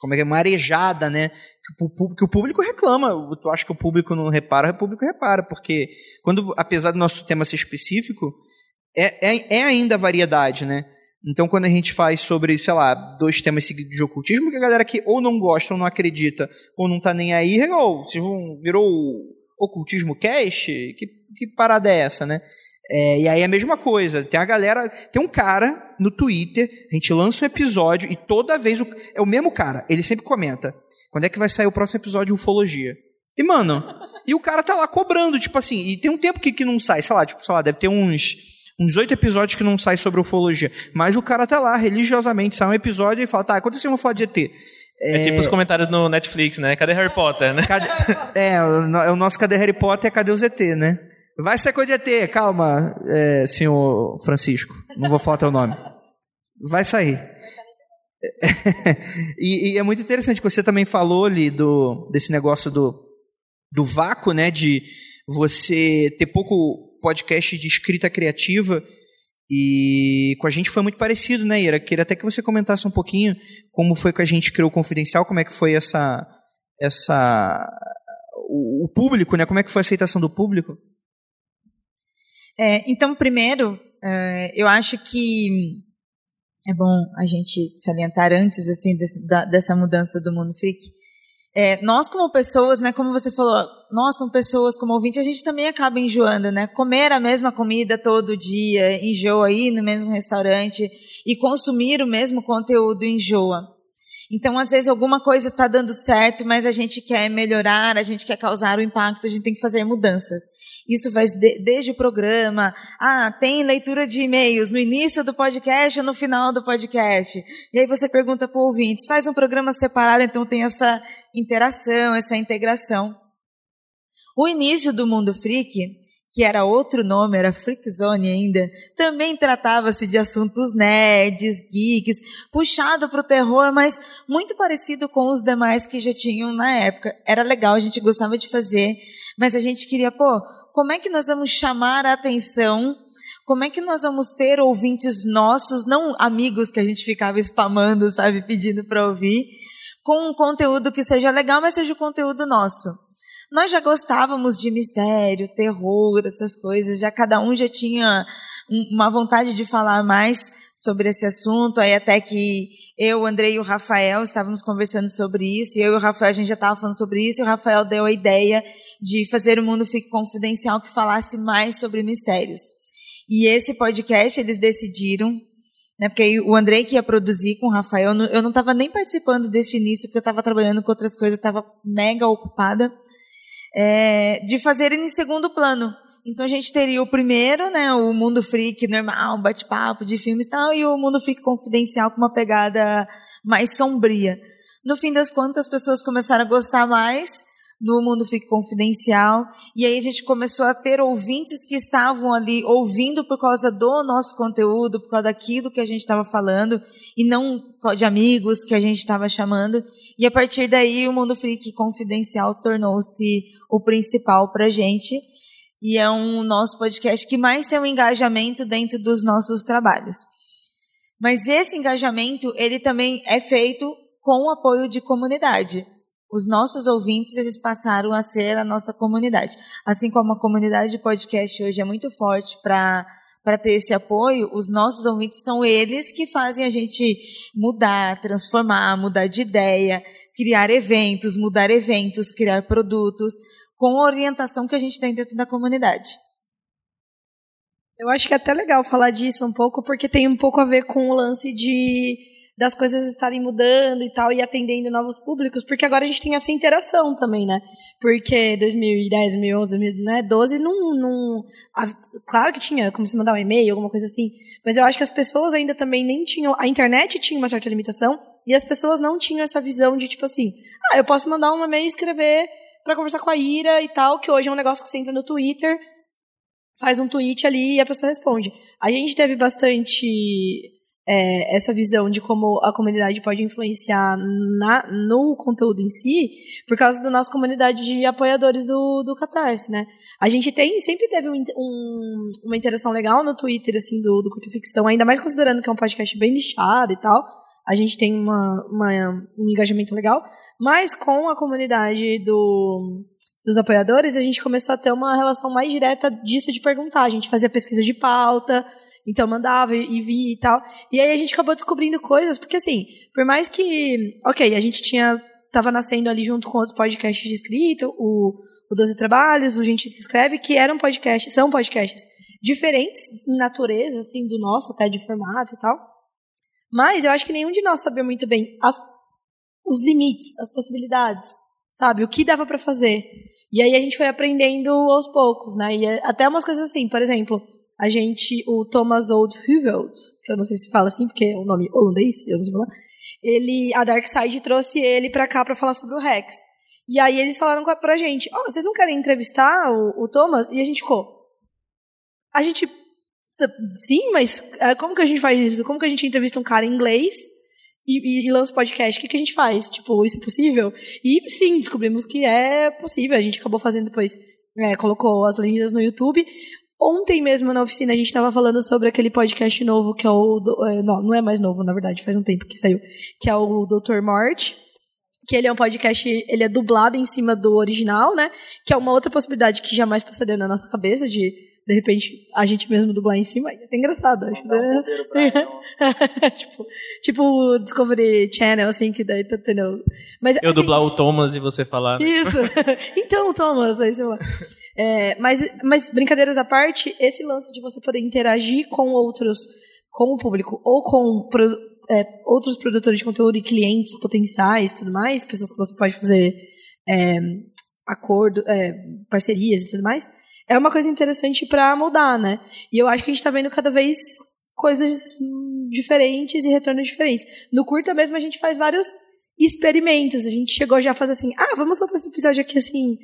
como é que é? Uma arejada, né? Que o, público, que o público reclama. Tu acha que o público não repara, o público repara. Porque, quando, apesar do nosso tema ser específico, é, é, é ainda variedade, né? Então, quando a gente faz sobre, sei lá, dois temas seguidos de ocultismo, que a galera que ou não gosta, ou não acredita, ou não tá nem aí, ou se virou Ocultismo Cast? Que, que parada é essa, né? É, e aí é a mesma coisa. Tem a galera. Tem um cara no Twitter, a gente lança um episódio e toda vez o, é o mesmo cara. Ele sempre comenta: quando é que vai sair o próximo episódio de ufologia? E, mano, e o cara tá lá cobrando, tipo assim, e tem um tempo que, que não sai, sei lá, tipo, sei lá, deve ter uns uns oito episódios que não sai sobre ufologia. Mas o cara tá lá, religiosamente, sai um episódio e fala, tá, aconteceu uma foto de ET. É, é, tipo os comentários no Netflix, né? Cadê Harry Potter, né? Cadê... é, o, o nosso Cadê Harry Potter é Cadê os ET, né? Vai ser coisa de ET, calma, é, senhor Francisco. Não vou falar teu nome. Vai sair. e, e, é muito interessante que você também falou ali do, desse negócio do, do vácuo, né? De você ter pouco podcast de escrita criativa. E com a gente foi muito parecido, né, Ira? Queria até que você comentasse um pouquinho como foi que a gente criou o Confidencial, como é que foi essa. essa o, o público, né? Como é que foi a aceitação do público? É, então, primeiro, é, eu acho que é bom a gente salientar antes assim desse, da, dessa mudança do mundo freak. É, nós como pessoas, né, como você falou, nós como pessoas, como ouvinte, a gente também acaba enjoando, né? Comer a mesma comida todo dia, enjoa ir no mesmo restaurante e consumir o mesmo conteúdo enjoa. Então, às vezes, alguma coisa está dando certo, mas a gente quer melhorar, a gente quer causar o impacto, a gente tem que fazer mudanças. Isso vai de, desde o programa. Ah, tem leitura de e-mails no início do podcast ou no final do podcast. E aí você pergunta para o ouvinte, faz um programa separado, então tem essa interação, essa integração. O início do Mundo Freak, que era outro nome, era Freak Zone ainda, também tratava-se de assuntos nerds, geeks, puxado para o terror, mas muito parecido com os demais que já tinham na época. Era legal, a gente gostava de fazer, mas a gente queria, pô, como é que nós vamos chamar a atenção? Como é que nós vamos ter ouvintes nossos, não amigos que a gente ficava spamando, sabe, pedindo para ouvir, com um conteúdo que seja legal, mas seja o conteúdo nosso. Nós já gostávamos de mistério, terror, essas coisas, já cada um já tinha uma vontade de falar mais sobre esse assunto, aí até que eu, o Andrei e o Rafael estávamos conversando sobre isso, e eu e o Rafael a gente já estava falando sobre isso, e o Rafael deu a ideia de fazer o Mundo Fique Confidencial que falasse mais sobre mistérios. E esse podcast eles decidiram, né, porque o Andrei que ia produzir com o Rafael, eu não estava nem participando deste início, porque eu estava trabalhando com outras coisas, eu estava mega ocupada, é, de fazer em segundo plano. Então a gente teria o primeiro, né, o mundo freak normal, bate-papo de filmes e tal, e o mundo freak confidencial com uma pegada mais sombria. No fim das contas, as pessoas começaram a gostar mais no Mundo Fique Confidencial. E aí a gente começou a ter ouvintes que estavam ali ouvindo por causa do nosso conteúdo, por causa daquilo que a gente estava falando, e não de amigos que a gente estava chamando. E a partir daí o Mundo Fique Confidencial tornou-se o principal para a gente e é um nosso podcast que mais tem um engajamento dentro dos nossos trabalhos. Mas esse engajamento, ele também é feito com o apoio de comunidade. Os nossos ouvintes, eles passaram a ser a nossa comunidade. Assim como a comunidade de podcast hoje é muito forte para para ter esse apoio, os nossos ouvintes são eles que fazem a gente mudar, transformar, mudar de ideia, criar eventos, mudar eventos, criar produtos, com a orientação que a gente tem dentro da comunidade. Eu acho que é até legal falar disso um pouco, porque tem um pouco a ver com o lance de das coisas estarem mudando e tal, e atendendo novos públicos, porque agora a gente tem essa interação também, né? Porque 2010, 2011, 2012, não, não a, claro que tinha como se mandar um e-mail, alguma coisa assim, mas eu acho que as pessoas ainda também nem tinham, a internet tinha uma certa limitação, e as pessoas não tinham essa visão de, tipo assim, ah, eu posso mandar um e-mail e escrever para conversar com a Ira e tal, que hoje é um negócio que você entra no Twitter, faz um tweet ali e a pessoa responde. A gente teve bastante é, essa visão de como a comunidade pode influenciar na, no conteúdo em si, por causa da nossa comunidade de apoiadores do, do Catarse, né? A gente tem, sempre teve um, um, uma interação legal no Twitter, assim, do, do Curto Ficção, ainda mais considerando que é um podcast bem nichado e tal a gente tem uma, uma, um engajamento legal, mas com a comunidade do, dos apoiadores, a gente começou a ter uma relação mais direta disso de perguntar. A gente fazia pesquisa de pauta, então mandava e via e tal. E aí a gente acabou descobrindo coisas, porque assim, por mais que, ok, a gente tinha tava nascendo ali junto com outros podcasts de escrita, o, o Doze Trabalhos, o Gente que Escreve, que eram podcasts, são podcasts diferentes em natureza, assim, do nosso, até de formato e tal. Mas eu acho que nenhum de nós sabia muito bem as, os limites, as possibilidades, sabe? O que dava para fazer. E aí a gente foi aprendendo aos poucos, né? E é até umas coisas assim, por exemplo, a gente, o Thomas Oldhoveld, que eu não sei se fala assim, porque é um nome holandês, eu não sei falar, ele, a Darkseid trouxe ele pra cá pra falar sobre o Rex. E aí eles falaram pra gente, ó, oh, vocês não querem entrevistar o, o Thomas? E a gente ficou, a gente, sim, mas é, como que a gente faz isso? Como que a gente entrevista um cara em inglês e, e, e lança podcast? O que, que a gente faz? Tipo, isso é possível? E sim, descobrimos que é possível. A gente acabou fazendo depois, é, colocou as legendas no YouTube. Ontem mesmo na oficina a gente estava falando sobre aquele podcast novo que é o. É, não, não é mais novo, na verdade, faz um tempo que saiu. Que é o Dr. Mort. Que ele é um podcast, ele é dublado em cima do original, né? Que é uma outra possibilidade que jamais passaria na nossa cabeça de, de repente, a gente mesmo dublar em cima. Ia ser engraçado, acho. Né? tipo, tipo Discovery Channel, assim, que daí, tá, entendeu? Mas, Eu assim, dublar o Thomas e você falar. Né? Isso. então, Thomas, aí sei lá. É, mas, mas, brincadeiras à parte, esse lance de você poder interagir com outros, com o público, ou com pro, é, outros produtores de conteúdo e clientes potenciais tudo mais, pessoas que você pode fazer é, acordo, é, parcerias e tudo mais, é uma coisa interessante para mudar, né? E eu acho que a gente está vendo cada vez coisas diferentes e retornos diferentes. No curta mesmo a gente faz vários experimentos. A gente chegou já a fazer assim, ah, vamos soltar esse episódio aqui assim,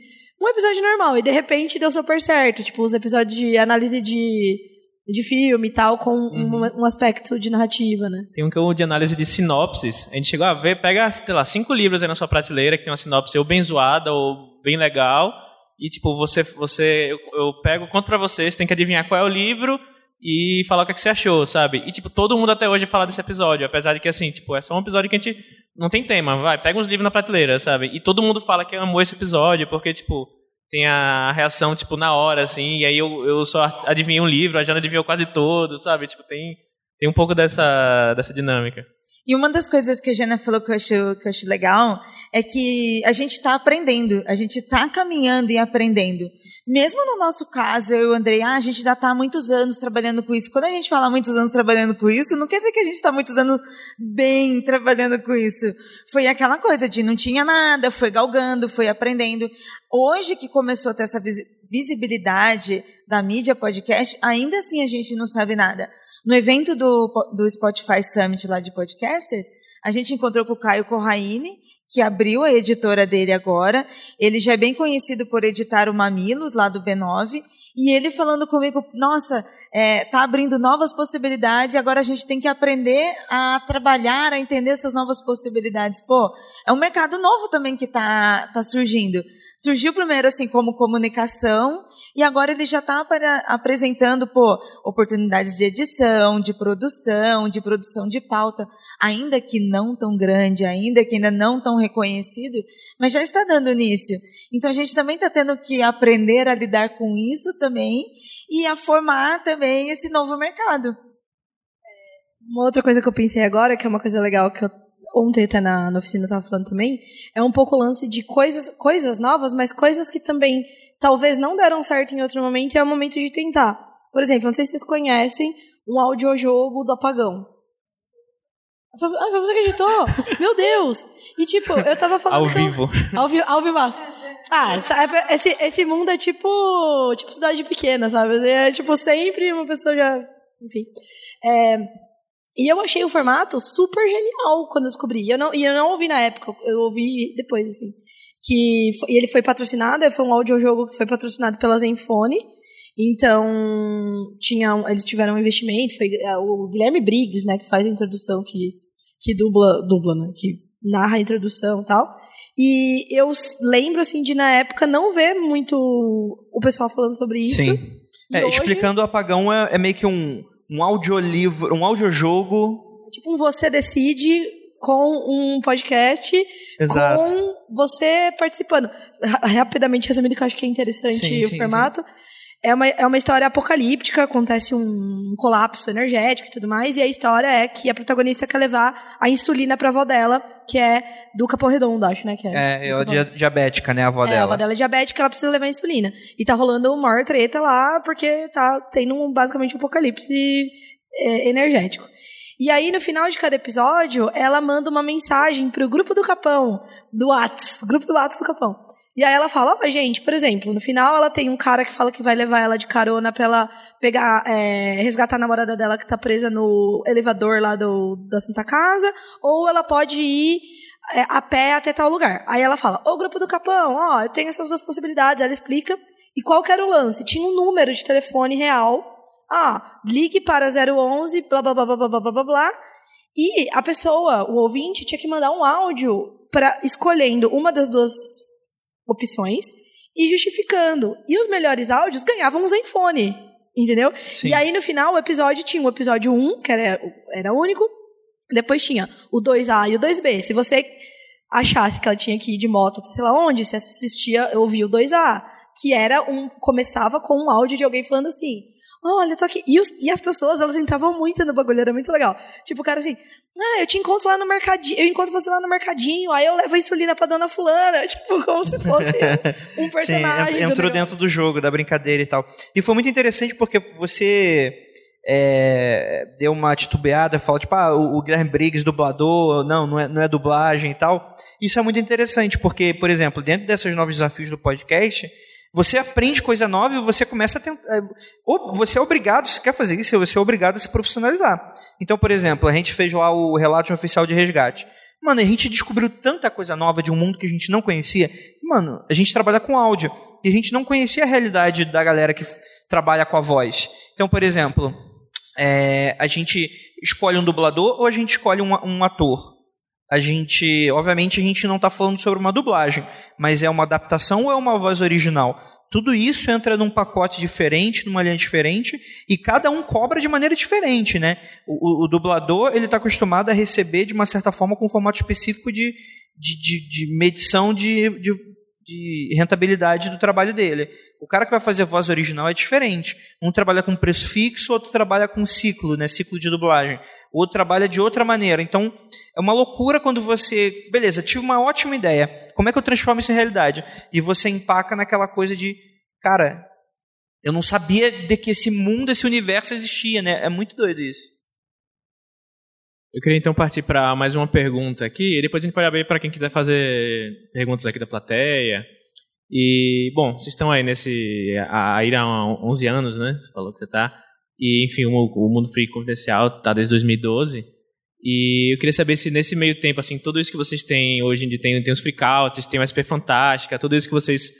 um episódio normal. E de repente deu super certo. Tipo, os episódios de análise de, de filme e tal, com uhum. um, um, aspecto de narrativa, né? Tem um que é o de análise de sinopses. A gente chegou a ver, pega, sei lá, cinco livros aí na sua prateleira que tem uma sinopse ou bem zoada ou bem legal. E, tipo, você, você eu, eu pego, conto pra vocês, tem que adivinhar qual é o livro e falar o que, é que você achou, sabe? E, tipo, todo mundo até hoje fala desse episódio, apesar de que, assim, tipo, é só um episódio que a gente não tem tema, vai, pega uns livros na prateleira, sabe? E todo mundo fala que amou esse episódio, porque, tipo, tem a reação, tipo, na hora, assim, e aí eu, eu só adivinhei um livro, a Jana adivinhou quase todo, sabe? Tipo, tem, tem um pouco dessa, dessa dinâmica. E uma das coisas que a Jana falou que eu acho, que eu acho legal é que a gente está aprendendo, a gente está caminhando e aprendendo. Mesmo no nosso caso, eu e o Andrei, ah, a gente já está há muitos anos trabalhando com isso. Quando a gente fala muitos anos trabalhando com isso, não quer dizer que a gente está muitos anos bem trabalhando com isso. Foi aquela coisa de não tinha nada, foi galgando, foi aprendendo. Hoje que começou a ter essa visibilidade da mídia podcast, ainda assim a gente não sabe nada. No evento do, do Spotify Summit lá de podcasters, a gente encontrou com o Caio Corraine, que abriu a editora dele agora. Ele já é bem conhecido por editar o Mamilos, lá do B9. E ele falando comigo, nossa, é, tá abrindo novas possibilidades e agora a gente tem que aprender a trabalhar, a entender essas novas possibilidades. Pô, é um mercado novo também que tá, tá surgindo. Surgiu primeiro assim como comunicação e agora ele já está apresentando pô, oportunidades de edição, de produção, de produção de pauta, ainda que não tão grande, ainda que ainda não tão reconhecido, mas já está dando início. Então a gente também está tendo que aprender a lidar com isso também e a formar também esse novo mercado. Uma outra coisa que eu pensei agora, que é uma coisa legal que eu ontem até na, na oficina eu estava falando também, é um pouco o lance de coisas, coisas novas, mas coisas que também talvez não deram certo em outro momento e é o momento de tentar. Por exemplo, não sei se vocês conhecem um audiojogo do apagão. Ah, você acreditou? Meu Deus! E tipo, eu tava falando. ao vivo. Eu, ao, vi, ao vivo. Ah, esse, esse mundo é tipo. Tipo cidade pequena, sabe? É tipo sempre uma pessoa já. Enfim. É, e eu achei o formato super genial quando eu descobri. E eu não, e eu não ouvi na época, eu ouvi depois, assim. Que e ele foi patrocinado, foi um audiojogo que foi patrocinado pela Zenfone. Então, tinha, eles tiveram um investimento, foi é, o Guilherme Briggs, né, que faz a introdução, que, que dubla, dubla, né, que narra a introdução e tal. E eu lembro, assim, de na época não ver muito o pessoal falando sobre isso. Sim. É, hoje... Explicando o apagão é, é meio que um um audiolivro, um audiojogo. Tipo um Você Decide com um podcast Exato. com você participando. Rapidamente resumindo, que eu acho que é interessante sim, o sim, formato. Sim. É uma, é uma história apocalíptica, acontece um colapso energético e tudo mais, e a história é que a protagonista quer levar a insulina pra avó dela, que é do Capão Redondo, acho, né? Que é, é ela é diabética, né, a avó é, dela. a avó dela é diabética, ela precisa levar a insulina. E tá rolando uma maior treta lá, porque tá tendo um, basicamente um apocalipse é, energético. E aí, no final de cada episódio, ela manda uma mensagem pro grupo do Capão, do Whats, grupo do Whats do Capão. E aí ela fala, ó, gente, por exemplo, no final ela tem um cara que fala que vai levar ela de carona pra ela pegar, é, resgatar a namorada dela que tá presa no elevador lá do, da Santa Casa, ou ela pode ir é, a pé até tal lugar. Aí ela fala, ô grupo do Capão, ó, eu tenho essas duas possibilidades. Ela explica. E qual que era o lance? Tinha um número de telefone real. Ah, ligue para 011, blá, blá, blá, blá, blá, blá, blá, blá. E a pessoa, o ouvinte, tinha que mandar um áudio para escolhendo uma das duas opções e justificando. E os melhores áudios ganhavam um Zenfone, entendeu? Sim. E aí, no final, o episódio tinha o episódio 1, que era, era único, depois tinha o 2A e o 2B. Se você achasse que ela tinha que ir de moto, sei lá onde, você assistia, ouvia o 2A, que era um começava com um áudio de alguém falando assim: Olha, tô aqui. E, os, e, as pessoas, elas entravam muito no bagulho, era muito legal. Tipo, o cara assim, ah, eu te encontro lá no mercadinho, eu encontro você lá no mercadinho, aí eu levo a insulina pra dona fulana, tipo, como se fosse um personagem. Sim, entrou do dentro do jogo, da brincadeira e tal. E foi muito interessante porque você é, deu uma titubeada, fala, tipo, ah, o, o Guilherme Briggs, dublador, não, não é, não é dublagem e tal. Isso é muito interessante, porque, por exemplo, dentro desses novos desafios do podcast, você aprende coisa nova e você começa a tentar. É, você é obrigado, se quer fazer isso, você é obrigado a se profissionalizar. Então, por exemplo, a gente fez lá o relato oficial de resgate. Mano, a gente descobriu tanta coisa nova de um mundo que a gente não conhecia. Mano, a gente trabalha com áudio e a gente não conhecia a realidade da galera que trabalha com a voz. Então, por exemplo, é, a gente escolhe um dublador ou a gente escolhe um, um ator a gente, obviamente, a gente não está falando sobre uma dublagem, mas é uma adaptação ou é uma voz original? Tudo isso entra num pacote diferente, numa linha diferente, e cada um cobra de maneira diferente, né? O, o, dublador ele está acostumado a receber de uma certa forma com um formato específico de, de, de, de medição de, de de rentabilidade do trabalho dele. O cara que vai fazer voz original é diferente. Um trabalha com preço fixo, outro trabalha com ciclo, né, ciclo de dublagem. O outro trabalha de outra maneira. Então, é uma loucura quando você, beleza, tive uma ótima ideia. Como é que eu transformo isso em realidade? E você empaca naquela coisa de, cara, eu não sabia de que esse mundo, esse universo existia, né? É muito doido isso. Eu queria então partir para mais uma pergunta aqui, e depois a gente pode abrir para quem quiser fazer perguntas aqui da plateia. E, bom, vocês estão aí nesse. aí há 11 anos, né? Você falou que você está. E, enfim, o, o Mundo Free Confidencial está desde 2012. E eu queria saber se nesse meio tempo, assim, tudo isso que vocês têm hoje em dia, tem, tem os freakouts, tem uma SP Fantástica, tudo isso que vocês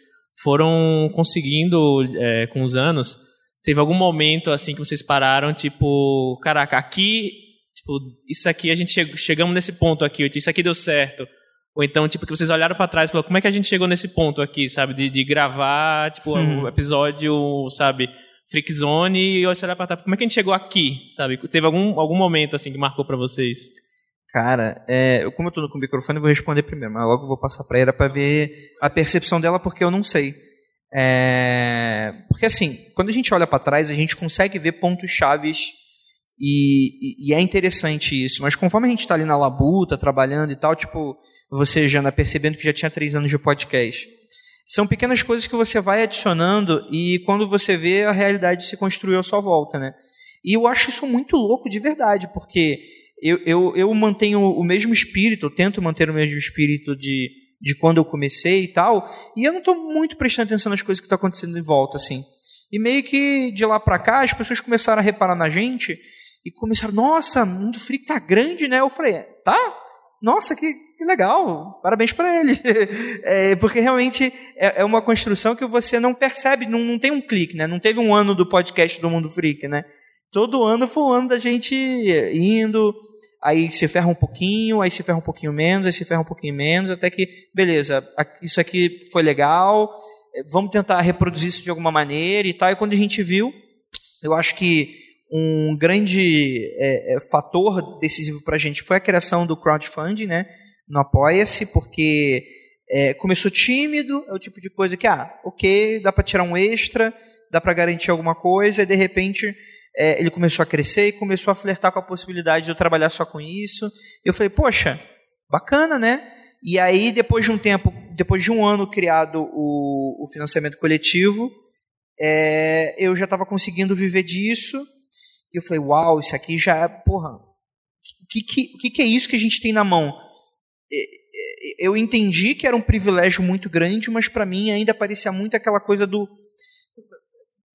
foram conseguindo é, com os anos, teve algum momento, assim, que vocês pararam, tipo, caraca, aqui Tipo, isso aqui a gente chegou, chegamos nesse ponto aqui, isso aqui deu certo. Ou então, tipo, que vocês olharam para trás e falaram, como é que a gente chegou nesse ponto aqui, sabe? De, de gravar, tipo, o episódio, sabe? Freak Zone e olhar pra trás, como é que a gente chegou aqui, sabe? Teve algum, algum momento, assim, que marcou para vocês? Cara, é, como eu tô com o microfone, eu vou responder primeiro, mas logo eu vou passar para ela para ver a percepção dela, porque eu não sei. É, porque assim, quando a gente olha para trás, a gente consegue ver pontos chaves e, e, é interessante isso. Mas conforme a gente está ali na labuta, trabalhando e tal, tipo, você, Jana, percebendo que já tinha três anos de podcast. São pequenas coisas que você vai adicionando e quando você vê, a realidade se construiu à sua volta, né? E eu acho isso muito louco de verdade, porque eu, eu, eu mantenho o mesmo espírito, eu tento manter o mesmo espírito de, de quando eu comecei e tal, e eu não estou muito prestando atenção nas coisas que estão acontecendo em volta, assim. E meio que de lá para cá, as pessoas começaram a reparar na gente e começaram, nossa, mundo freak tá grande, né? Eu falei, tá? Nossa, que, que legal, parabéns para ele. É, porque realmente é, é, uma construção que você não percebe, não, não tem um clique, né? Não teve um ano do podcast do Mundo Freak, né? Todo ano foi o ano da gente indo, aí se ferra um pouquinho, aí se ferra um pouquinho menos, aí se ferra um pouquinho menos, até que, beleza, isso aqui foi legal, é, vamos tentar reproduzir isso de alguma maneira e tal. E quando a gente viu, eu acho que um grande é, é, fator decisivo para a gente foi a criação do crowdfunding, né? No Apoia-se, porque é, começou tímido, é o tipo de coisa que, ah, ok, dá para tirar um extra, dá para garantir alguma coisa, e de repente é, ele começou a crescer e começou a flertar com a possibilidade de eu trabalhar só com isso. Eu falei, poxa, bacana, né? E aí, depois de um tempo, depois de um ano criado o, o financiamento coletivo, é, eu já estava conseguindo viver disso. E eu falei, uau, isso aqui já é, porra, o que, que, que, é isso que a gente tem na mão? Eu entendi que era um privilégio muito grande, mas para mim ainda parecia muito aquela coisa do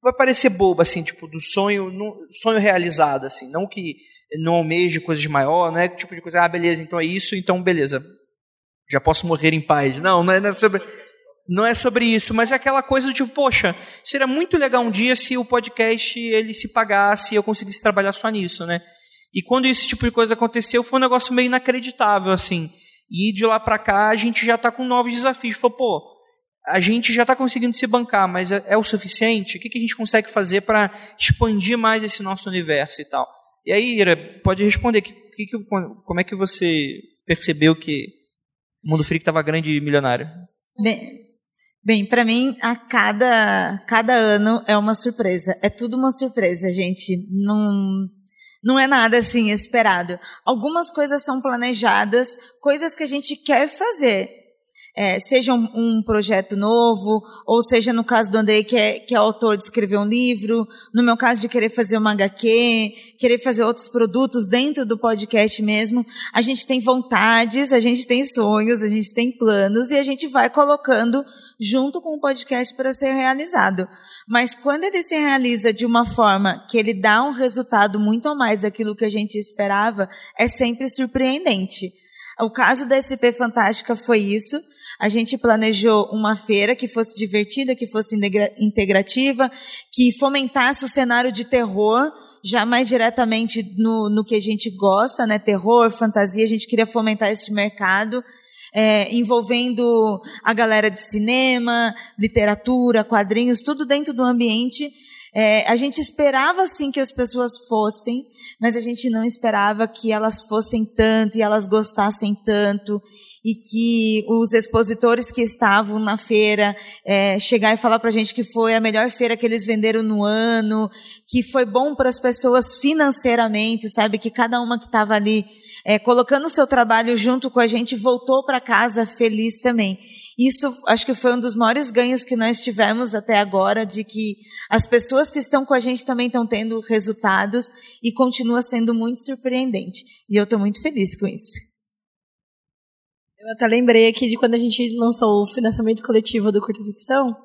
vai parecer bobo, assim, tipo, do sonho, sonho realizado, assim, não que não almeje coisas maior, não é tipo de coisa, ah, beleza, então é isso, então beleza, já posso morrer em paz. Não, não é sobre, não é sobre isso, mas é aquela coisa do tipo, poxa, seria muito legal um dia se o podcast ele se pagasse e eu conseguisse trabalhar só nisso, né? E quando esse tipo de coisa aconteceu, foi um negócio meio inacreditável, assim. E de lá para cá a gente já está com novos desafios. Falou, pô, a gente já está conseguindo se bancar, mas é, é, o suficiente? O que, que a gente consegue fazer para expandir mais esse nosso universo e tal? E aí, Ira, pode responder. Que, que, como é que você percebeu que o Mundo Freak estava grande e milionário? Bem, bem para mim, a cada, cada ano é uma surpresa. É tudo uma surpresa, gente. Não, não é nada assim esperado. Algumas coisas são planejadas, coisas que a gente quer fazer é, seja um, um, projeto novo, ou seja, no caso do Andrei, que é, que é autor de escrever um livro, no meu caso de querer fazer uma HQ, querer fazer outros produtos dentro do podcast mesmo, a gente tem vontades, a gente tem sonhos, a gente tem planos, e a gente vai colocando junto com o podcast para ser realizado. Mas quando ele se realiza de uma forma que ele dá um resultado muito a mais daquilo que a gente esperava, é sempre surpreendente. O caso da SP Fantástica foi isso. A gente planejou uma feira que fosse divertida, que fosse integrativa, que fomentasse o cenário de terror, já mais diretamente no, no que a gente gosta, né? Terror, fantasia, a gente queria fomentar esse mercado. É, envolvendo a galera de cinema, literatura, quadrinhos, tudo dentro do ambiente. É, a gente esperava sim que as pessoas fossem, mas a gente não esperava que elas fossem tanto e elas gostassem tanto e que os expositores que estavam na feira é, chegar e falar para a gente que foi a melhor feira que eles venderam no ano, que foi bom para as pessoas financeiramente, sabe? Que cada uma que estava ali é, colocando o seu trabalho junto com a gente voltou para casa feliz também. Isso acho que foi um dos maiores ganhos que nós tivemos até agora, de que as pessoas que estão com a gente também estão tendo resultados e continua sendo muito surpreendente. E eu estou muito feliz com isso. Eu até lembrei aqui de quando a gente lançou o financiamento coletivo do Curta Ficção.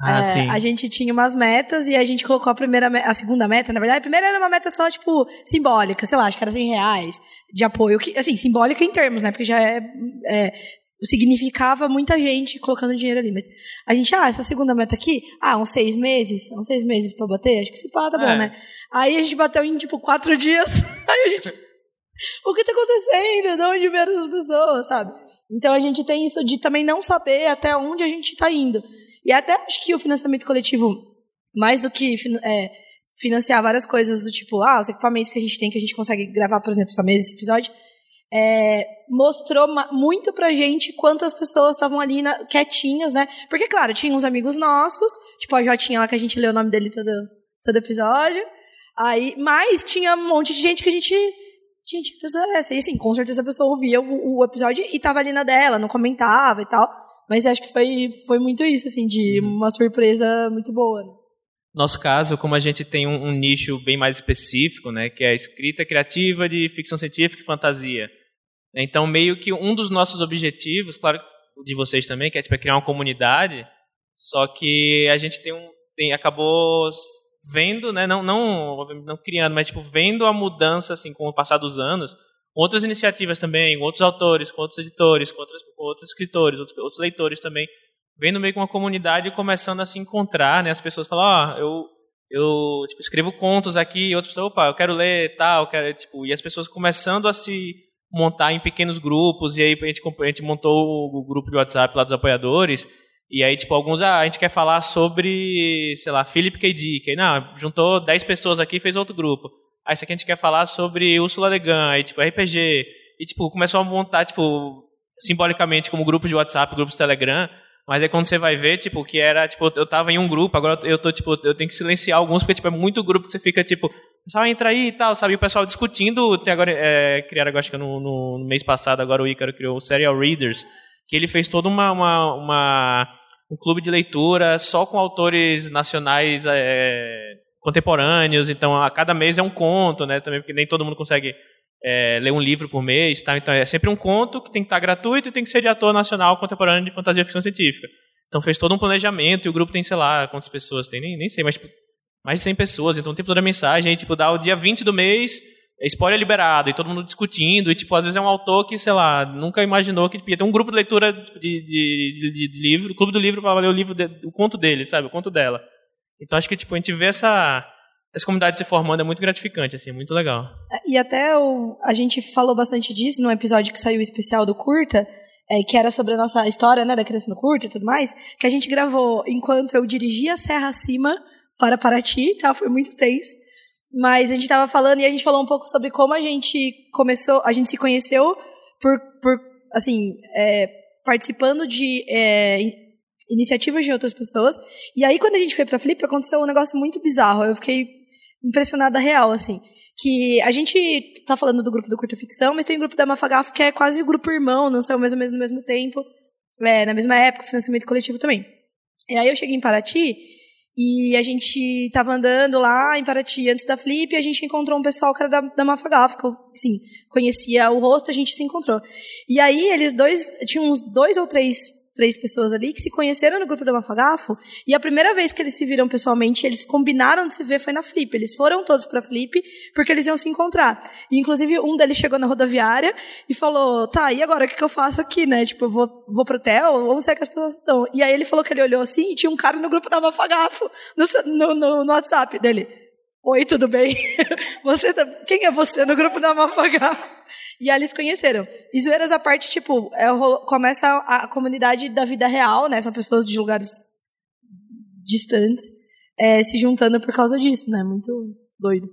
Ah, é, a gente tinha umas metas e a gente colocou a primeira, a segunda meta, na verdade, a primeira era uma meta só, tipo, simbólica, sei lá, acho que era 100 reais de apoio, que, assim, simbólica em termos, né, porque já é, é significava muita gente colocando dinheiro ali, mas a gente, ah, essa segunda meta aqui, ah, uns seis meses, uns seis meses pra bater, acho que se pá, tá bom, é. né? Aí a gente bateu em, tipo, quatro dias, aí a gente o que está acontecendo? De onde vieram as pessoas, sabe? Então a gente tem isso de também não saber até onde a gente está indo. E até acho que o financiamento coletivo, mais do que é, financiar várias coisas do tipo, ah, os equipamentos que a gente tem, que a gente consegue gravar, por exemplo, essa mesa, esse episódio, é, mostrou muito pra gente quantas pessoas estavam ali na, quietinhas, né? Porque, claro, tinha uns amigos nossos, tipo a Jotinha lá que a gente leu o nome dele todo, todo episódio. Aí, mas tinha um monte de gente que a gente gente, que pessoa é essa? E assim, com certeza a pessoa ouvia o, o, episódio e tava ali na dela, não comentava e tal. Mas acho que foi, foi muito isso, assim, de uhum. uma surpresa muito boa. Né? Nosso caso, como a gente tem um, um, nicho bem mais específico, né, que é a escrita criativa de ficção científica e fantasia. Então, meio que um dos nossos objetivos, claro, de vocês também, que é, tipo, é criar uma comunidade, só que a gente tem um, tem, acabou vendo, né, não, não, não criando, mas tipo, vendo a mudança assim com o passar dos anos, outras iniciativas também, outros autores, com outros editores, com, outros, com outros escritores, outros, outros, leitores também, vendo meio que uma comunidade começando a se encontrar, né, as pessoas falam, ó, oh, eu eu tipo, escrevo contos aqui, e outras pessoas, opa, eu quero ler tal, quero, tipo, e as pessoas começando a se montar em pequenos grupos, e aí a gente, a gente montou o grupo de WhatsApp lá dos apoiadores, e aí, tipo, alguns, ah, a gente quer falar sobre, sei lá, Philip K. Dick. Aí, não, juntou 10 pessoas aqui e fez outro grupo. Aí, isso aqui a gente quer falar sobre Ursula Le Guin, aí, tipo, RPG. E, tipo, começou a montar, tipo, simbolicamente, como grupo de WhatsApp, grupos de Telegram, Mas é quando você vai ver, tipo, que era, tipo, eu tava em um grupo, agora eu tô, tipo, eu tenho que silenciar alguns, porque, tipo, é muito grupo que você fica, tipo, pessoal entra aí e tal, sabe? E o pessoal discutindo, até agora, é, criaram, acho que no, no, mês passado, agora o Ícaro criou o Serial Readers, que ele fez toda uma, uma, uma um clube de leitura só com autores nacionais é, contemporâneos, então a cada mês é um conto, né? Também porque nem todo mundo consegue é, ler um livro por mês, tá? Então é sempre um conto que tem que estar gratuito e tem que ser de ator nacional contemporâneo de fantasia e ficção científica. Então fez todo um planejamento e o grupo tem, sei lá, quantas pessoas tem, nem, nem sei, mas tipo, mais de 100 pessoas, então tem toda a mensagem, tipo, dá o dia 20 do mês, spoiler liberado, e todo mundo discutindo, e tipo, às vezes é um autor que, sei lá, nunca imaginou que tipo, ia ter um grupo de leitura tipo, de, de, de, de livro, clube do livro para ler o livro, de, o conto dele, sabe, o conto dela. Então acho que tipo, a gente vê essa essa comunidade se formando é muito gratificante, assim, é muito legal. E até o, a gente falou bastante disso no episódio que saiu especial do Curta, é, que era sobre a nossa história, né, da criança no Curta e tudo mais, que a gente gravou enquanto eu dirigia a Serra Acima para Paraty, tá? Foi muito tenso. Mas a gente estava falando e a gente falou um pouco sobre como a gente começou, a gente se conheceu por, por assim, é, participando de é, iniciativas de outras pessoas. E aí, quando a gente foi para Flip, aconteceu um negócio muito bizarro. Eu fiquei impressionada real, assim. Que a gente tá falando do grupo do Curta Ficção, mas tem o grupo da Mafagafo, que é quase o grupo irmão, não saiu mais ou menos no mesmo tempo, é, na mesma época, financiamento coletivo também. E aí eu cheguei em Paraty, e a gente tava andando lá em Paraty antes da Flip, e a gente encontrou um pessoal que era da, da Mafagafo, que eu, assim, conhecia o rosto, a gente se encontrou. E aí eles dois, tinham uns dois ou três três pessoas ali que se conheceram no grupo do Mafagafo e a primeira vez que eles se viram pessoalmente, eles combinaram de se ver foi na Flip. Eles foram todos para Flip porque eles iam se encontrar. E inclusive um deles chegou na rodoviária e falou: "Tá, e agora o que, que eu faço aqui, né? Tipo, eu vou vou pro hotel, onde será que as pessoas estão?" E aí ele falou que ele olhou assim e tinha um cara no grupo da Mafagafo no, no, no WhatsApp dele. Oi, tudo bem? Você tá... Quem é você no grupo da Mafagafo? E eles conheceram. E zoeiras à parte, tipo, é, começa a, a, comunidade da vida real, né? São pessoas de lugares distantes é, se juntando por causa disso, né? Muito doido.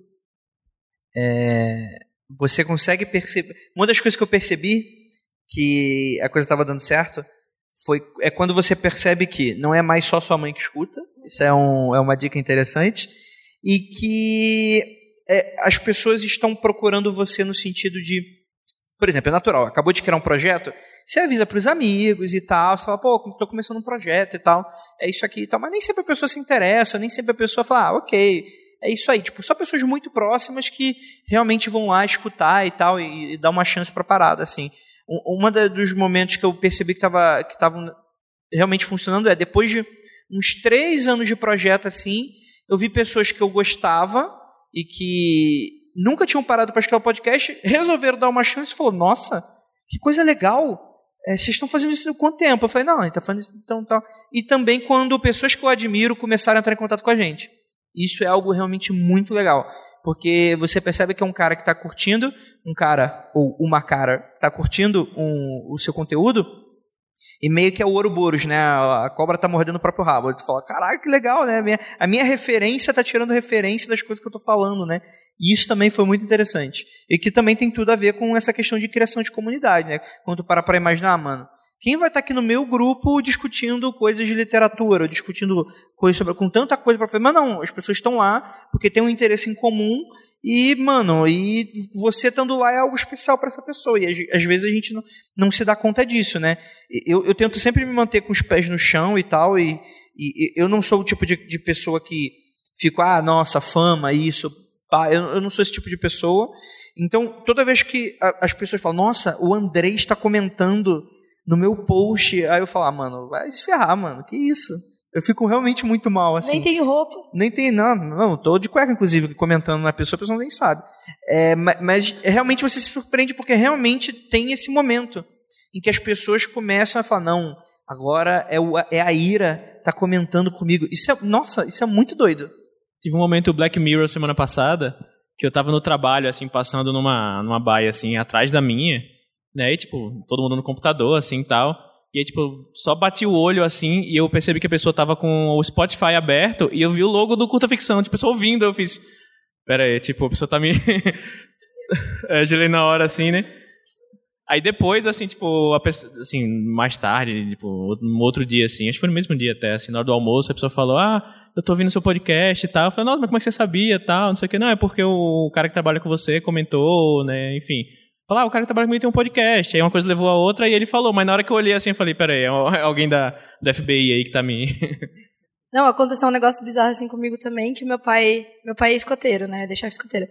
É, você consegue perceber. Uma das coisas que eu percebi que a coisa estava dando certo foi é quando você percebe que não é mais só sua mãe que escuta. Isso é, um, é uma dica interessante. E que é, as pessoas estão procurando você no sentido de por exemplo, é natural, acabou de criar um projeto, você avisa para os amigos e tal, você fala, pô, estou começando um projeto e tal, é isso aqui e tal, mas nem sempre a pessoa se interessa, nem sempre a pessoa fala, ah, ok, é isso aí. Tipo, só pessoas muito próximas que realmente vão lá escutar e tal, e, e dar uma chance para a parada, assim. Um dos momentos que eu percebi que estava que tava realmente funcionando é, depois de uns três anos de projeto assim, eu vi pessoas que eu gostava e que nunca tinham parado para escutar o podcast, resolveram dar uma chance e falou: Nossa, que coisa legal! É, vocês estão fazendo isso há quanto tempo? Eu falei: Não, gente está fazendo isso então tal. E também quando pessoas que eu admiro começaram a entrar em contato com a gente. Isso é algo realmente muito legal. Porque você percebe que é um cara que está curtindo, um cara ou uma cara está curtindo um, o seu conteúdo, e meio que é o Ouroboros, né? A cobra tá mordendo o próprio rabo. Tu fala, caraca, que legal, né? A minha, a minha referência tá tirando referência das coisas que eu tô falando, né? E isso também foi muito interessante. E que também tem tudo a ver com essa questão de criação de comunidade, né? Quando tu para pra imaginar, mano, quem vai estar tá aqui no meu grupo discutindo coisas de literatura, discutindo coisas sobre. com tanta coisa para fazer? Mas não, as pessoas estão lá porque têm um interesse em comum e, mano, e você estando lá é algo especial para essa pessoa. E às vezes a gente não, não se dá conta disso, né? Eu, eu tento sempre me manter com os pés no chão e tal, e, e eu não sou o tipo de, de pessoa que fico, ah, nossa, fama, isso. Pá. Eu, eu não sou esse tipo de pessoa. Então, toda vez que as pessoas falam, nossa, o André está comentando no meu post, aí eu falo, ah, mano, vai se ferrar, mano, que isso? Eu fico realmente muito mal, assim. Nem tenho roupa. Nem tem, não, não, tô de cueca, inclusive, comentando na pessoa, a pessoa nem sabe. É, mas realmente você se surpreende porque realmente tem esse momento em que as pessoas começam a falar, não, agora é, o, é a ira tá comentando comigo. Isso é, nossa, isso é muito doido. Tive um momento Black Mirror semana passada, que eu tava no trabalho, assim, passando numa, numa baia, assim, atrás da minha, né, e, tipo, todo mundo no computador, assim, e tal. E aí, tipo, só bati o olho assim e eu percebi que a pessoa tava com o Spotify aberto e eu vi o logo do Curta Ficção, tipo, pessoa ouvindo, eu fiz. Pera aí, tipo, a pessoa tá me. é, gelei na hora assim, né? Aí depois, assim, tipo, a pessoa, assim, mais tarde, tipo, no outro dia, assim, acho que foi no mesmo dia até, assim, na hora do almoço, a pessoa falou, ah, eu tô ouvindo seu podcast e tal. Eu falei, nossa, mas como é que você sabia tal? Não sei o que. Não, é porque o cara que trabalha com você comentou, né, enfim. Falar, ah, o cara que trabalha comigo tem um podcast. Aí uma coisa levou a outra e ele falou, mas na hora que eu olhei assim, eu falei, peraí, é alguém da, da FBI aí que tá me... Não, aconteceu um negócio bizarro assim comigo também, que meu pai, meu pai é escoteiro, né, ele é chefe escoteiro.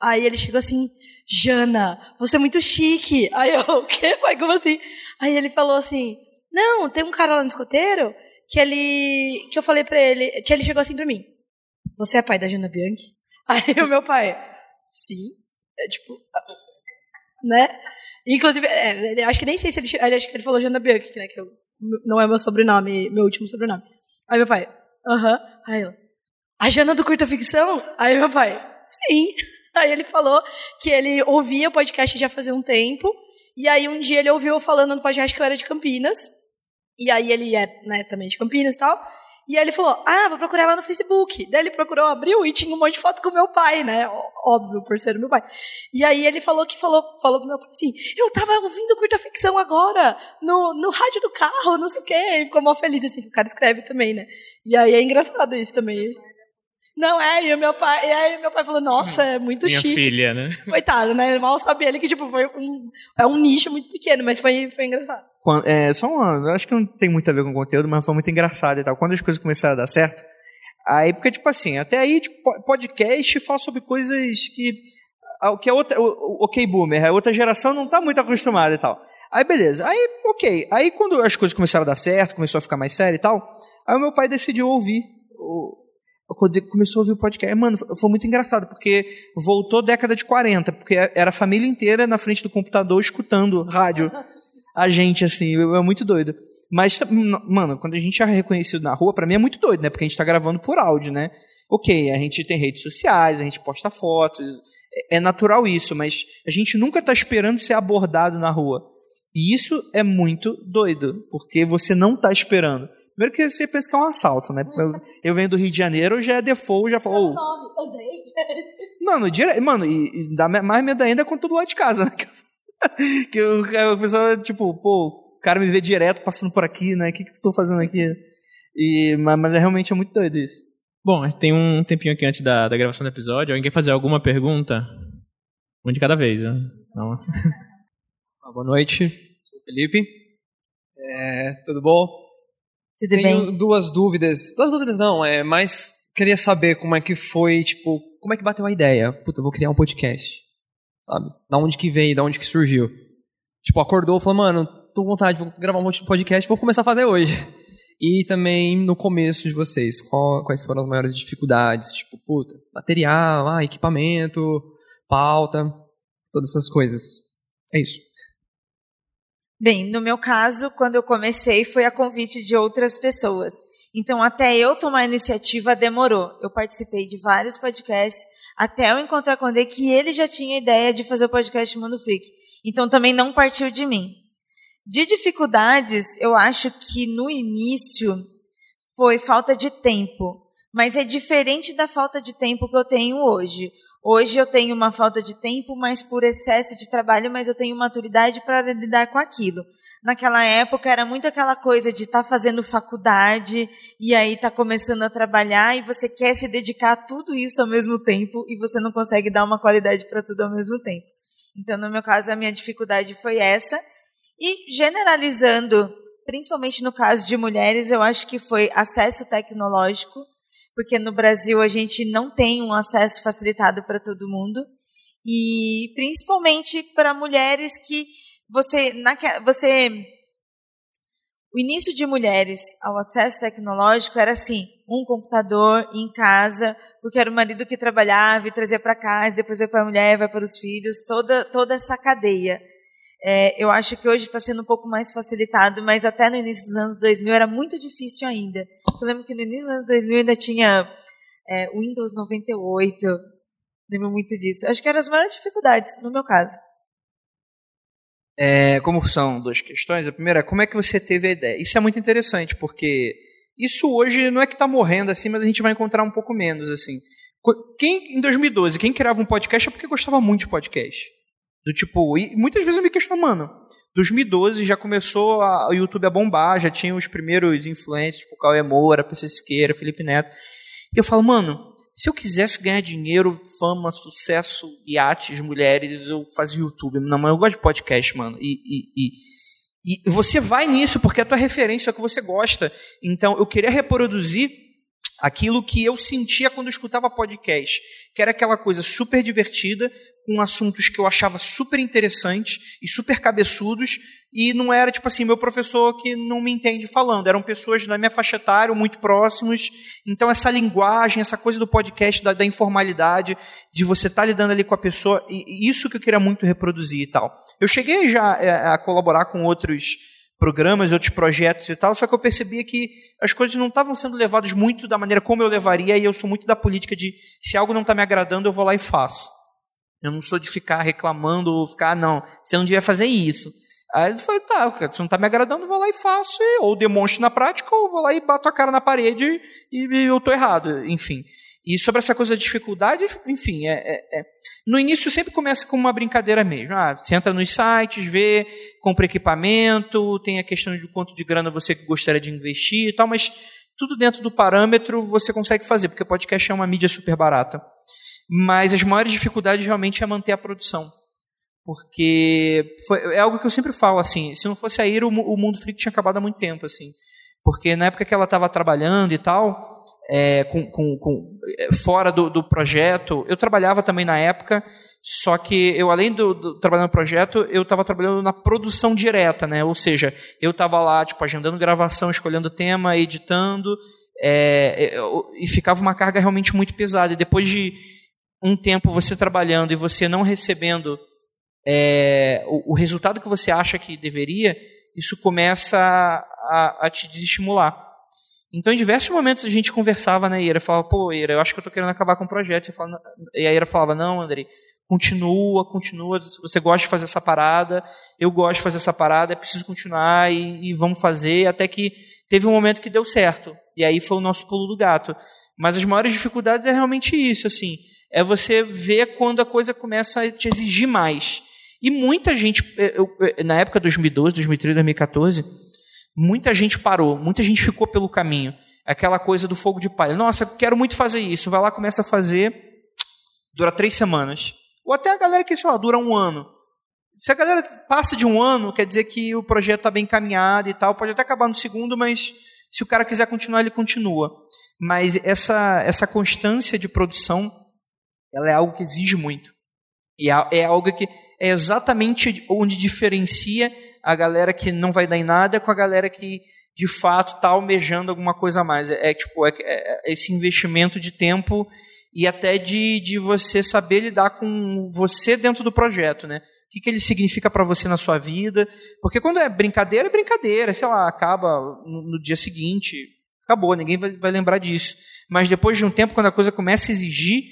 Aí ele chegou assim, Jana, você é muito chique. Aí eu, o quê, pai? Como assim? Aí ele falou assim, não, tem um cara lá no escoteiro que ele, que eu falei pra ele, que ele chegou assim pra mim, você é pai da Jana Bianchi? Aí o meu pai, sim. É tipo, né? Inclusive, é, acho que nem sei se ele, acho que ele falou Jana Bianchi, né, que eu, não é meu sobrenome, meu último sobrenome. Aí meu pai, aham. Uh -huh. Aí eu, a Jana do Curta Ficção? Aí meu pai, sim. Aí ele falou que ele ouvia o podcast já fazia um tempo. E aí um dia ele ouviu falando no podcast que eu era de Campinas. E aí ele é né, também de Campinas e tal. E aí ele falou, ah, vou procurar lá no Facebook. Daí ele procurou, abriu e tinha um monte de foto com meu pai, né? Óbvio, por ser meu pai. E aí ele falou que falou, falou pro meu pai assim, eu tava ouvindo curta ficção agora, no, no rádio do carro, não sei o quê. E ficou mal feliz, assim, o cara escreve também, né? E aí é engraçado isso também. Não, é, e o meu pai, e aí meu pai falou, nossa, é muito Minha chique. filha, né? Coitado, né? Mal sabia ele que, tipo, foi um, é um nicho muito pequeno, mas foi, foi engraçado. É, só uma, eu acho que não tem muito a ver com o conteúdo, mas foi muito engraçado e tal. Quando as coisas começaram a dar certo, aí, porque, tipo assim, até aí, tipo, podcast fala sobre coisas que, que a outra, o, ok boomer, a outra geração não tá muito acostumada e tal. Aí, beleza. Aí, ok. Aí, quando as coisas começaram a dar certo, começou a ficar mais sério e tal, aí o meu pai decidiu ouvir o, quando começou a ouvir o podcast, mano, foi muito engraçado, porque voltou década de 40, porque era a família inteira na frente do computador escutando rádio. A gente, assim, é muito doido. Mas, mano, quando a gente é reconhecido na rua, para mim é muito doido, né? Porque a gente tá gravando por áudio, né? Ok, a gente tem redes sociais, a gente posta fotos, é, é natural isso, mas a gente nunca tá esperando ser abordado na rua. E isso é muito doido, porque você não está esperando. Primeiro que você pensa que é um assalto, né? Eu, eu venho do Rio de Janeiro, já é default, já falou. Oh. Mano, dire... mano, e, e dá mais medo ainda com tudo lá de casa, né? que o, o pessoal, tipo, pô, o cara me vê direto passando por aqui, né? O que, que eu tô fazendo aqui? E, mas, mas é realmente é muito doido isso. Bom, tem um tempinho aqui antes da, da gravação do episódio. Alguém quer fazer alguma pergunta? Um de cada vez, né? Não. Boa noite, sou o Felipe. É, tudo bom? Tudo Tenho bem? duas dúvidas. Duas dúvidas não, é mais queria saber como é que foi, tipo, como é que bateu a ideia? Puta, vou criar um podcast. Sabe? Da onde que veio, da onde que surgiu? Tipo, acordou, falou, mano, tô com vontade, vou gravar um podcast, vou começar a fazer hoje. E também no começo de vocês, qual, quais foram as maiores dificuldades? Tipo, puta, material, ah, equipamento, pauta, todas essas coisas. É isso. Bem, no meu caso, quando eu comecei, foi a convite de outras pessoas. Então, até eu tomar a iniciativa demorou. Eu participei de vários podcasts, até eu encontrar com o André, que ele já tinha ideia de fazer o podcast Mundo Freak. Então, também não partiu de mim. De dificuldades, eu acho que no início foi falta de tempo. Mas é diferente da falta de tempo que eu tenho hoje. Hoje eu tenho uma falta de tempo, mas por excesso de trabalho, mas eu tenho maturidade para lidar com aquilo. Naquela época era muito aquela coisa de estar tá fazendo faculdade e aí tá começando a trabalhar e você quer se dedicar a tudo isso ao mesmo tempo e você não consegue dar uma qualidade para tudo ao mesmo tempo. Então, no meu caso, a minha dificuldade foi essa. E generalizando, principalmente no caso de mulheres, eu acho que foi acesso tecnológico porque no Brasil a gente não tem um acesso facilitado para todo mundo. E principalmente para mulheres que você, você o início de mulheres ao acesso tecnológico era assim um computador em casa porque era o marido que trabalhava e trazia para casa depois vai para a mulher vai para os filhos toda toda essa cadeia é, eu acho que hoje está sendo um pouco mais facilitado, mas até no início dos anos 2000 era muito difícil ainda. Eu lembro que no início dos anos 2000 ainda tinha é, Windows 98, lembro muito disso. Acho que eram as maiores dificuldades, no meu caso. É, como são duas questões, a primeira é como é que você teve a ideia? Isso é muito interessante, porque isso hoje não é que está morrendo assim, mas a gente vai encontrar um pouco menos assim. Quem em 2012, quem criava um podcast é porque gostava muito de podcast. Do tipo, e muitas vezes eu me questiono, mano, 2012 já começou a, o YouTube a bombar, já tinha os primeiros influencers, tipo Cauê Moura, PC Siqueira, Felipe Neto. E eu falo, mano, se eu quisesse ganhar dinheiro, fama, sucesso, iates, mulheres, eu fazia YouTube. Não, mas eu gosto de podcast, mano. E, e, e, e você vai nisso porque é a tua referência, é o que você gosta. Então, eu queria reproduzir aquilo que eu sentia quando eu escutava podcast, que era aquela coisa super divertida, com assuntos que eu achava super interessantes e super cabeçudos, e não era tipo assim, meu professor que não me entende falando, eram pessoas da minha faixa etária, muito próximos. Então, essa linguagem, essa coisa do podcast, da, da informalidade, de você estar tá lidando ali com a pessoa, e, isso que eu queria muito reproduzir e tal. Eu cheguei já é, a colaborar com outros programas, outros projetos e tal, só que eu percebia que as coisas não estavam sendo levadas muito da maneira como eu levaria, e eu sou muito da política de se algo não está me agradando, eu vou lá e faço. Eu não sou de ficar reclamando ou ficar, ah, não, você não devia fazer isso. Aí ele falou, tá, se não está me agradando, eu vou lá e faço, ou demonstro na prática, ou vou lá e bato a cara na parede e, e eu estou errado, enfim. E sobre essa coisa da dificuldade, enfim, é, é, é, no início sempre começa com uma brincadeira mesmo. Ah, você entra nos sites, vê, compra equipamento, tem a questão de quanto de grana você gostaria de investir e tal, mas tudo dentro do parâmetro você consegue fazer, porque podcast é uma mídia super barata. Mas as maiores dificuldades realmente é manter a produção. Porque foi, é algo que eu sempre falo assim, se não fosse a Ira, o, o Mundo Freak tinha acabado há muito tempo, assim. Porque na época que ela estava trabalhando e tal, é, com, com, com, é, fora do, do, projeto, eu trabalhava também na época, só que eu, além do, do trabalhar no projeto, eu estava trabalhando na produção direta, né? Ou seja, eu estava lá, tipo, agendando gravação, escolhendo tema, editando, é, e ficava uma carga realmente muito pesada. E depois de um tempo você trabalhando e você não recebendo é, o, o, resultado que você acha que deveria, isso começa a, a, te desestimular. Então, em diversos momentos a gente conversava, né, Ira? Falava, pô, Ira, eu acho que eu estou querendo acabar com o projeto. E a Ira falava, não, André, continua, continua. Você gosta de fazer essa parada, eu gosto de fazer essa parada, é preciso continuar e, e vamos fazer. Até que teve um momento que deu certo. E aí foi o nosso pulo do gato. Mas as maiores dificuldades é realmente isso, assim é você ver quando a coisa começa a te exigir mais. E muita gente, eh, eu, eh, na época de 2012, 2013, 2014, muita gente parou, muita gente ficou pelo caminho. Aquela coisa do fogo de palha. Nossa, quero muito fazer isso. Vai lá, começa a fazer, dura três semanas. Ou até a galera que, sei lá, dura um ano. Se a galera passa de um ano, quer dizer que o projeto está bem encaminhado e tal. Pode até acabar no segundo, mas se o cara quiser continuar, ele continua. Mas essa, essa constância de produção ela é algo que exige muito. E é, é algo que é exatamente onde diferencia a galera que não vai dar em nada com a galera que de fato está almejando alguma coisa a mais. É, é tipo é, é, esse investimento de tempo e até de, de você saber lidar com você dentro do projeto, né? O que, que ele significa para você na sua vida? Porque quando é brincadeira, é brincadeira, sei lá, acaba no, no dia seguinte, acabou, ninguém vai, vai lembrar disso. Mas depois de um tempo, quando a coisa começa a exigir,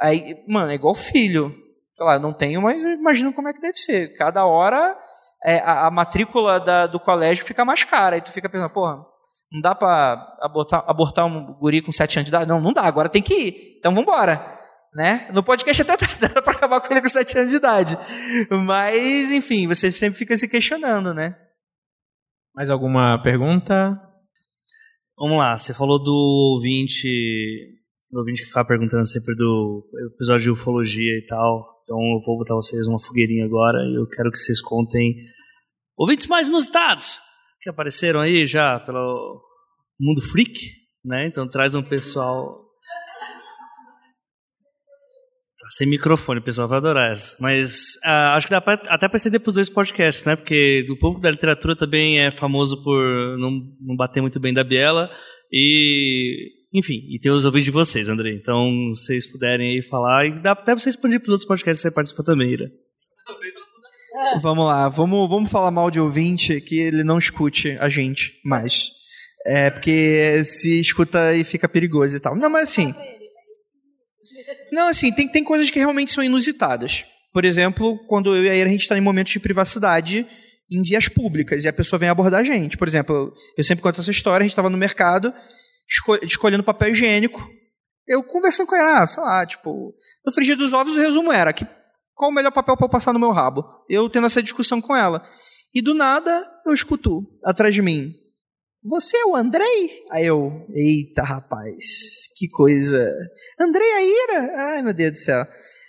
Aí, mano, é igual filho. Sei lá, não tenho, mas imagino como é que deve ser. Cada hora é, a, a, matrícula da, do colégio fica mais cara. Aí tu fica pensando, porra, não dá para abortar, abortar um guri com 7 anos de idade? Não, não dá, agora tem que ir. Então vamos embora. Né? No podcast até dá para acabar com ele com 7 anos de idade. Mas, enfim, você sempre fica se questionando, né? Mais alguma pergunta? Vamos lá, você falou do ouvinte o ouvinte que ficava perguntando sempre do episódio de ufologia e tal. Então eu vou botar vocês numa fogueirinha agora e eu quero que vocês contem ouvintes mais inusitados que apareceram aí já pelo mundo freak, né? Então traz um pessoal Tá sem microfone, o pessoal vai adorar essa. Mas uh, acho que dá pra, até para estender para os dois podcasts, né? Porque o público da literatura também é famoso por não, não bater muito bem da biela. E enfim, e tem os ouvintes de vocês, André. Então, se vocês puderem aí falar, e dá até pra você expandir pros outros podcasts que você participa também, Ira. Vamos lá, vamos, vamos falar mal de ouvinte que ele não escute a gente mais. É, porque se escuta e fica perigoso e tal. Não, mas assim. Não, assim, tem, tem coisas que realmente são inusitadas. Por exemplo, quando eu e a Ira a gente está em momentos de privacidade em vias públicas e a pessoa vem abordar a gente. Por exemplo, eu sempre conto essa história, a gente estava no mercado escolhendo papel higiênico. Eu conversando com ela, ah, sei lá, tipo, no frigir dos ovos o resumo era que qual o melhor papel para passar no meu rabo? Eu tendo essa discussão com ela. E do nada, eu escuto atrás de mim. Você é o Andrei? Aí eu, eita rapaz, que coisa. Andrei Aira? Ai meu Deus do céu.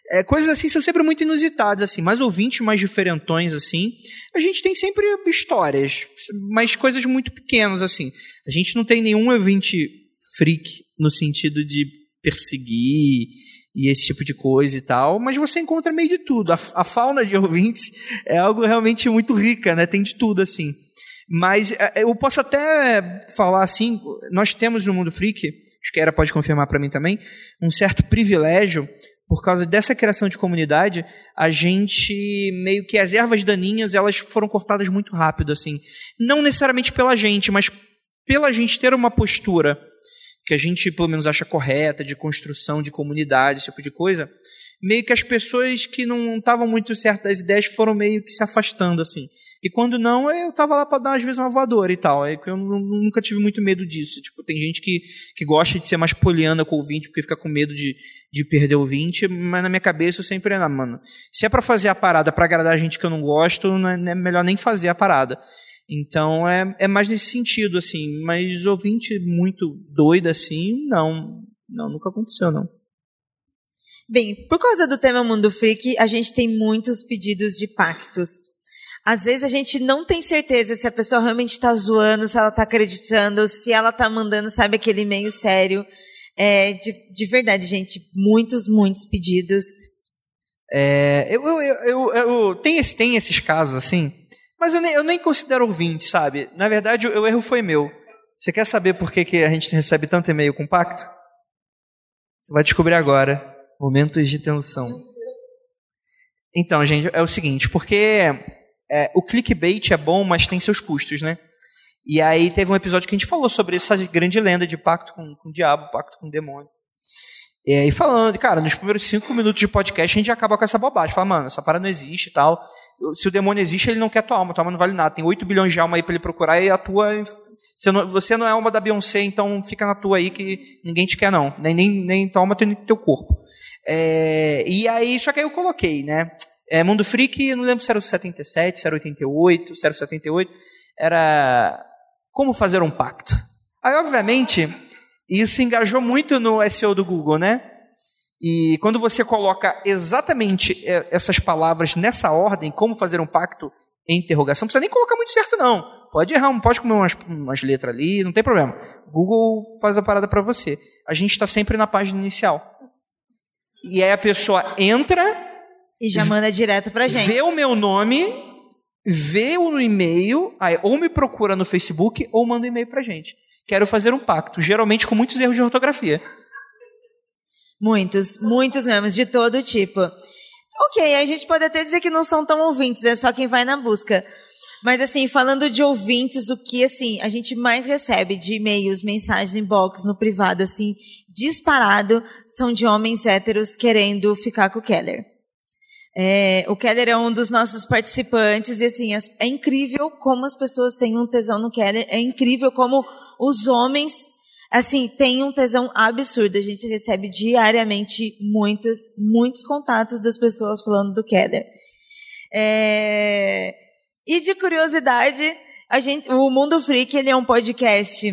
É, coisas assim são sempre muito inusitadas, assim, mais ouvintes, mais diferentões, assim. A gente tem sempre histórias, mas coisas muito pequenas, assim. A gente não tem nenhum ouvinte freak no sentido de perseguir e esse tipo de coisa e tal, mas você encontra meio de tudo. A, a fauna de ouvintes é algo realmente muito rica, né? Tem de tudo, assim. Mas é, eu posso até falar assim, nós temos no Mundo Freak, acho que Era pode confirmar para mim também, um certo privilégio por causa dessa criação de comunidade, a gente meio que as ervas daninhas, elas foram cortadas muito rápido assim. Não necessariamente pela gente, mas pela gente ter uma postura que a gente pelo menos acha correta de construção de comunidade, esse tipo de coisa, meio que as pessoas que não estavam muito certas das ideias foram meio que se afastando assim. E quando não, eu tava lá para dar às vezes uma voadora e tal. Eu nunca tive muito medo disso. Tipo, tem gente que, que gosta de ser mais poliana com o ouvinte porque fica com medo de, de perder o ouvinte, mas na minha cabeça eu sempre, ah, mano, se é para fazer a parada para agradar a gente que eu não gosto, não é, é melhor nem fazer a parada. Então é, é mais nesse sentido, assim. Mas ouvinte muito doido assim, não. Não, nunca aconteceu, não. Bem, por causa do tema Mundo Freak, a gente tem muitos pedidos de pactos. Às vezes a gente não tem certeza se a pessoa realmente está zoando, se ela está acreditando, se ela está mandando, sabe, aquele e-mail sério. É, de, de verdade, gente, muitos, muitos pedidos. É, eu, eu, eu, eu, tem, esse, tem esses casos assim, mas eu nem, eu nem considero ouvinte, sabe? Na verdade, o, o erro foi meu. Você quer saber por que, que a gente recebe tanto e-mail com pacto? Você vai descobrir agora. Momentos de tensão. Então, gente, é o seguinte, porque é, o clickbait é bom, mas tem seus custos, né? E aí teve um episódio que a gente falou sobre essa grande lenda de pacto com, com o diabo, pacto com o demônio. E aí falando, cara, nos primeiros cinco minutos de podcast a gente acaba com essa bobagem. Fala, mano, essa parada não existe e tal. Se o demônio existe, ele não quer tua alma. Tua alma não vale nada. Tem 8 bilhões de alma aí pra ele procurar e a tua. Você não, você não é alma da Beyoncé, então fica na tua aí que ninguém te quer, não. Nem, nem, nem tua alma, nem teu corpo. É, e aí, só que aí eu coloquei, né? É, Mundo Freak, eu não lembro se era o 77, se era o 88, se era o 78, era como fazer um pacto. Aí, obviamente, isso engajou muito no SEO do Google, né? E quando você coloca exatamente essas palavras nessa ordem, como fazer um pacto em interrogação, não precisa nem colocar muito certo, não. Pode errar, pode comer umas, umas letras ali, não tem problema. Google faz a parada para você. A gente está sempre na página inicial. E aí a pessoa entra e já manda direto pra gente. Vê o meu nome, vê o e-mail, aí, ou me procura no Facebook ou manda um e-mail pra gente. Quero fazer um pacto, geralmente com muitos erros de ortografia. Muitos, muitos mesmo, de todo tipo. Ok, a gente pode até dizer que não são tão ouvintes, é só quem vai na busca. Mas assim, falando de ouvintes, o que assim a gente mais recebe de e-mails, mensagens, inbox no privado, assim, disparado, são de homens héteros querendo ficar com o Keller. É, o Keller é um dos nossos participantes e assim é incrível como as pessoas têm um tesão no Keller. É incrível como os homens assim têm um tesão absurdo. A gente recebe diariamente muitos, muitos contatos das pessoas falando do Keller. É, e de curiosidade, a gente, o Mundo Freak ele é um podcast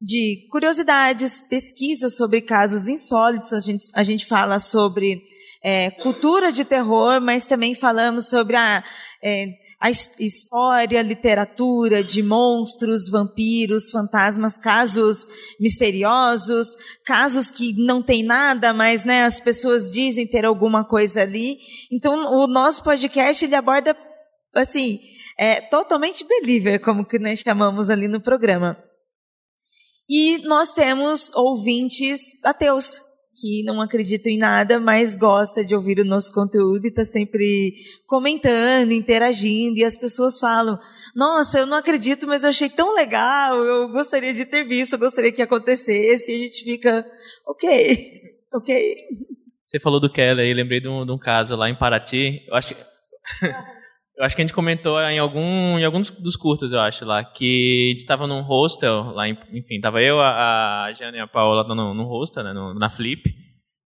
de curiosidades, pesquisas sobre casos insólitos. A gente, a gente fala sobre é, cultura de terror, mas também falamos sobre a, é, a história, literatura de monstros, vampiros, fantasmas, casos misteriosos, casos que não tem nada, mas né, as pessoas dizem ter alguma coisa ali. Então, o nosso podcast ele aborda assim, é, totalmente believer, como que nós chamamos ali no programa. E nós temos ouvintes ateus, que não acredita em nada, mas gosta de ouvir o nosso conteúdo e está sempre comentando, interagindo, e as pessoas falam: Nossa, eu não acredito, mas eu achei tão legal, eu gostaria de ter visto, eu gostaria que acontecesse, e a gente fica, ok, ok. Você falou do Keller aí, lembrei de um, de um caso lá em Paraty, eu acho que. Eu acho que a gente comentou em algum, em algum dos curtas, eu acho, lá, que a gente estava num hostel, lá, em, enfim, tava eu, a, a Jane e a Paola no, no hostel, né, no, na Flip,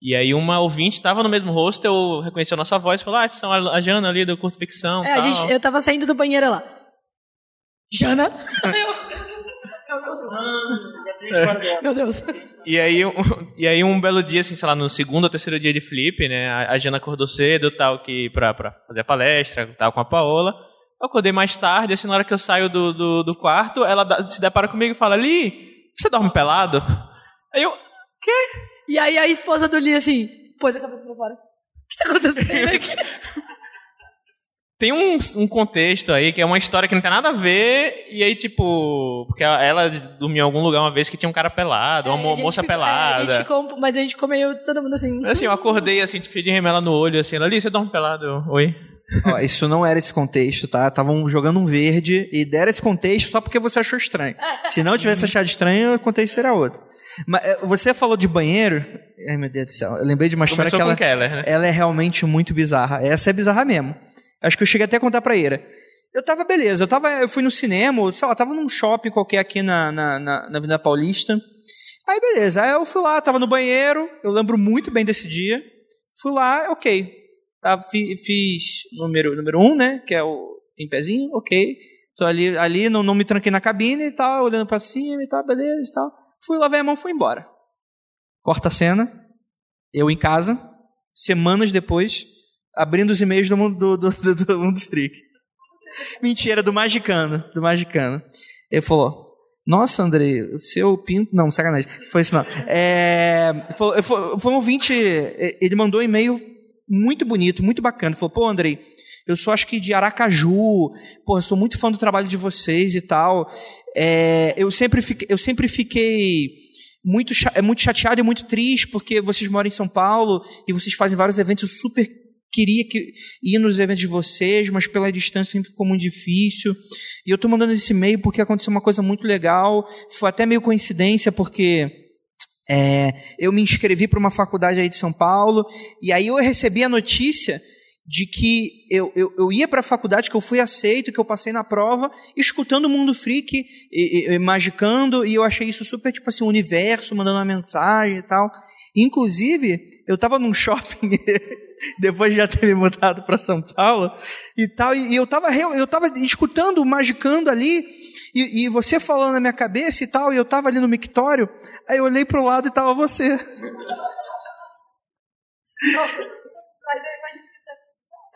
E aí uma ouvinte estava no mesmo hostel, reconheceu a nossa voz e falou: Ah, vocês são a Jana ali do curso ficção. É, a tal." gente, eu tava saindo do banheiro lá. Jana? Eu- Meu Deus. E aí, um, e aí um belo dia, assim, sei lá, no segundo ou terceiro dia de flip, né? A, a Jana acordou cedo, tal, que pra, pra fazer a palestra, tal, com a Paola. Eu acordei mais tarde, assim, na hora que eu saio do, do, do quarto, ela dá- se depara comigo e fala, Li, você dorme pelado? Aí eu, quê? E aí a esposa do Lee, assim, pôs a cabeça pra fora. O que tá acontecendo aqui? Tem um, um contexto aí que é uma história que não tem nada a ver, e aí, tipo, porque ela dormiu em algum lugar uma vez que tinha um cara pelado, uma É, a gente moça ficou- é, pelada. a gente ficou- mas a gente ficou meio todo mundo assim. Assim, eu acordei, assim, tipo, cheio de remela no olho, assim, ela, Li, você dorme pelado? Eu, Oi? Ó, isso não era esse contexto, tá? Estavam jogando um verde e deram esse contexto só porque você achou estranho. Se não tivesse achado estranho, o contexto seria outro. Mas eh, você falou de banheiro. Ai, meu Deus do céu. Eu lembrei de uma história Começou que com ela, Keller, né? ela é realmente muito bizarra. Essa é bizarra mesmo. Acho que eu cheguei até a contar pra Ira. Eu tava, beleza, eu, tava, eu fui no cinema, sei lá, tava num shopping qualquer aqui na, na, na, na Avenida Paulista. Aí, beleza, aí eu fui lá, tava no banheiro, eu lembro muito bem desse dia. Fui lá, ok. Tá, fi- fiz número, número um, né, que é o em pezinho, ok. Tô ali, ali não, não me tranquei na cabine e tal, olhando pra cima e tal, beleza e tal. Fui, lavei a mão, fui embora. Corta a cena, eu em casa, semanas depois, abrindo os e-mails do mundo do, do, do, do Mundo Freak. Mentira, do Magicano, do Magicano. Ele falou, nossa, Andrei, o seu pinto... Não, sacanagem, foi isso não. É, foi, foi, um ouvinte, ele mandou um e-mail muito bonito, muito bacana. Ele falou, pô, Andrei, eu sou acho que de Aracaju, pô, eu sou muito fã do trabalho de vocês e tal. É, eu, sempre fiquei, eu sempre fiquei é muito chateado e muito triste porque vocês moram em São Paulo e vocês fazem vários eventos. Super queria que, ir nos eventos de vocês, mas pela distância sempre ficou muito difícil. E eu tô mandando esse e-mail porque aconteceu uma coisa muito legal. Foi até meio coincidência porque é, eu me inscrevi para uma faculdade aí de São Paulo e aí eu recebi a notícia de que eu, eu, eu ia para a faculdade, que eu fui aceito, que eu passei na prova, escutando o Mundo Freak, e, e, e magicando, e eu achei isso super, tipo assim, o universo, mandando uma mensagem e tal. Inclusive, eu estava num shopping, depois de já ter me mudado para São Paulo, e tal, e eu estava eu tava escutando, magicando ali, e, e você falando na minha cabeça e tal, e eu estava ali no mictório, aí eu olhei para o lado e estava você.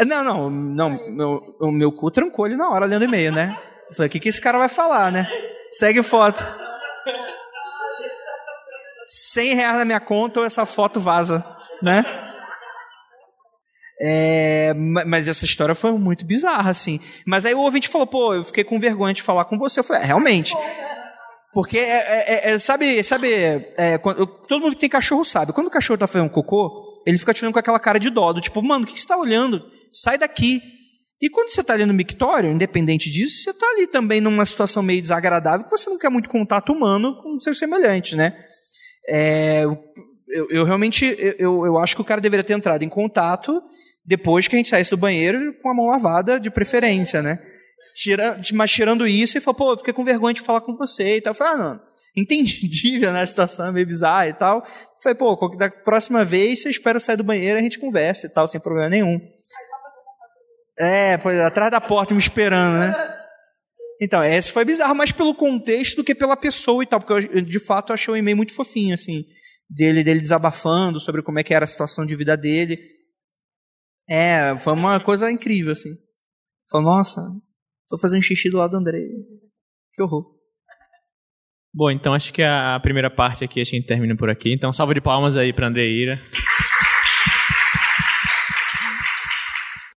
Não, não, não. Meu, o meu cu trancou ele na hora lendo e-mail, né? Eu falei, o que, que esse cara vai falar, né? Segue foto. 100 reais na minha conta ou essa foto vaza, né? É, ma- mas essa história foi muito bizarra, assim. Mas aí o ouvinte falou, pô, eu fiquei com vergonha de falar com você. Eu falei, é, realmente. Porque, é, é- é- sabe, sabe é, quando- todo mundo que tem cachorro sabe, quando o cachorro tá fazendo cocô, ele fica te olhando com aquela cara de dó, do tipo, mano, o que, que você tá olhando? Sai daqui. E quando você tá ali no mictório, independente disso, você tá ali também numa situação meio desagradável, que você não quer muito contato humano com seus semelhantes, né? É, eu, eu realmente, eu, eu acho que o cara deveria ter entrado em contato depois que a gente saísse do banheiro com a mão lavada, de preferência, né? Tira, mas tirando isso, ele falou, pô, eu fiquei com vergonha de falar com você e tal. Eu falei, ah, não, entendível, né? A situação é meio bizarra e tal. Eu falei, pô, da próxima vez você espera eu sair do banheiro a gente conversa e tal, sem problema nenhum. É, pois, atrás da porta me esperando, né? Então, esse foi bizarro, mais pelo contexto do que pela pessoa e tal, porque eu, de fato, eu achei o e-mail muito fofinho, assim, dele, dele desabafando sobre como é que era a situação de vida dele. É, foi uma coisa incrível, assim. Falei, nossa, tô fazendo xixi do lado do André. Que horror. Bom, então acho que a primeira parte aqui a gente termina por aqui. Então, salva de palmas aí pra André e Ira.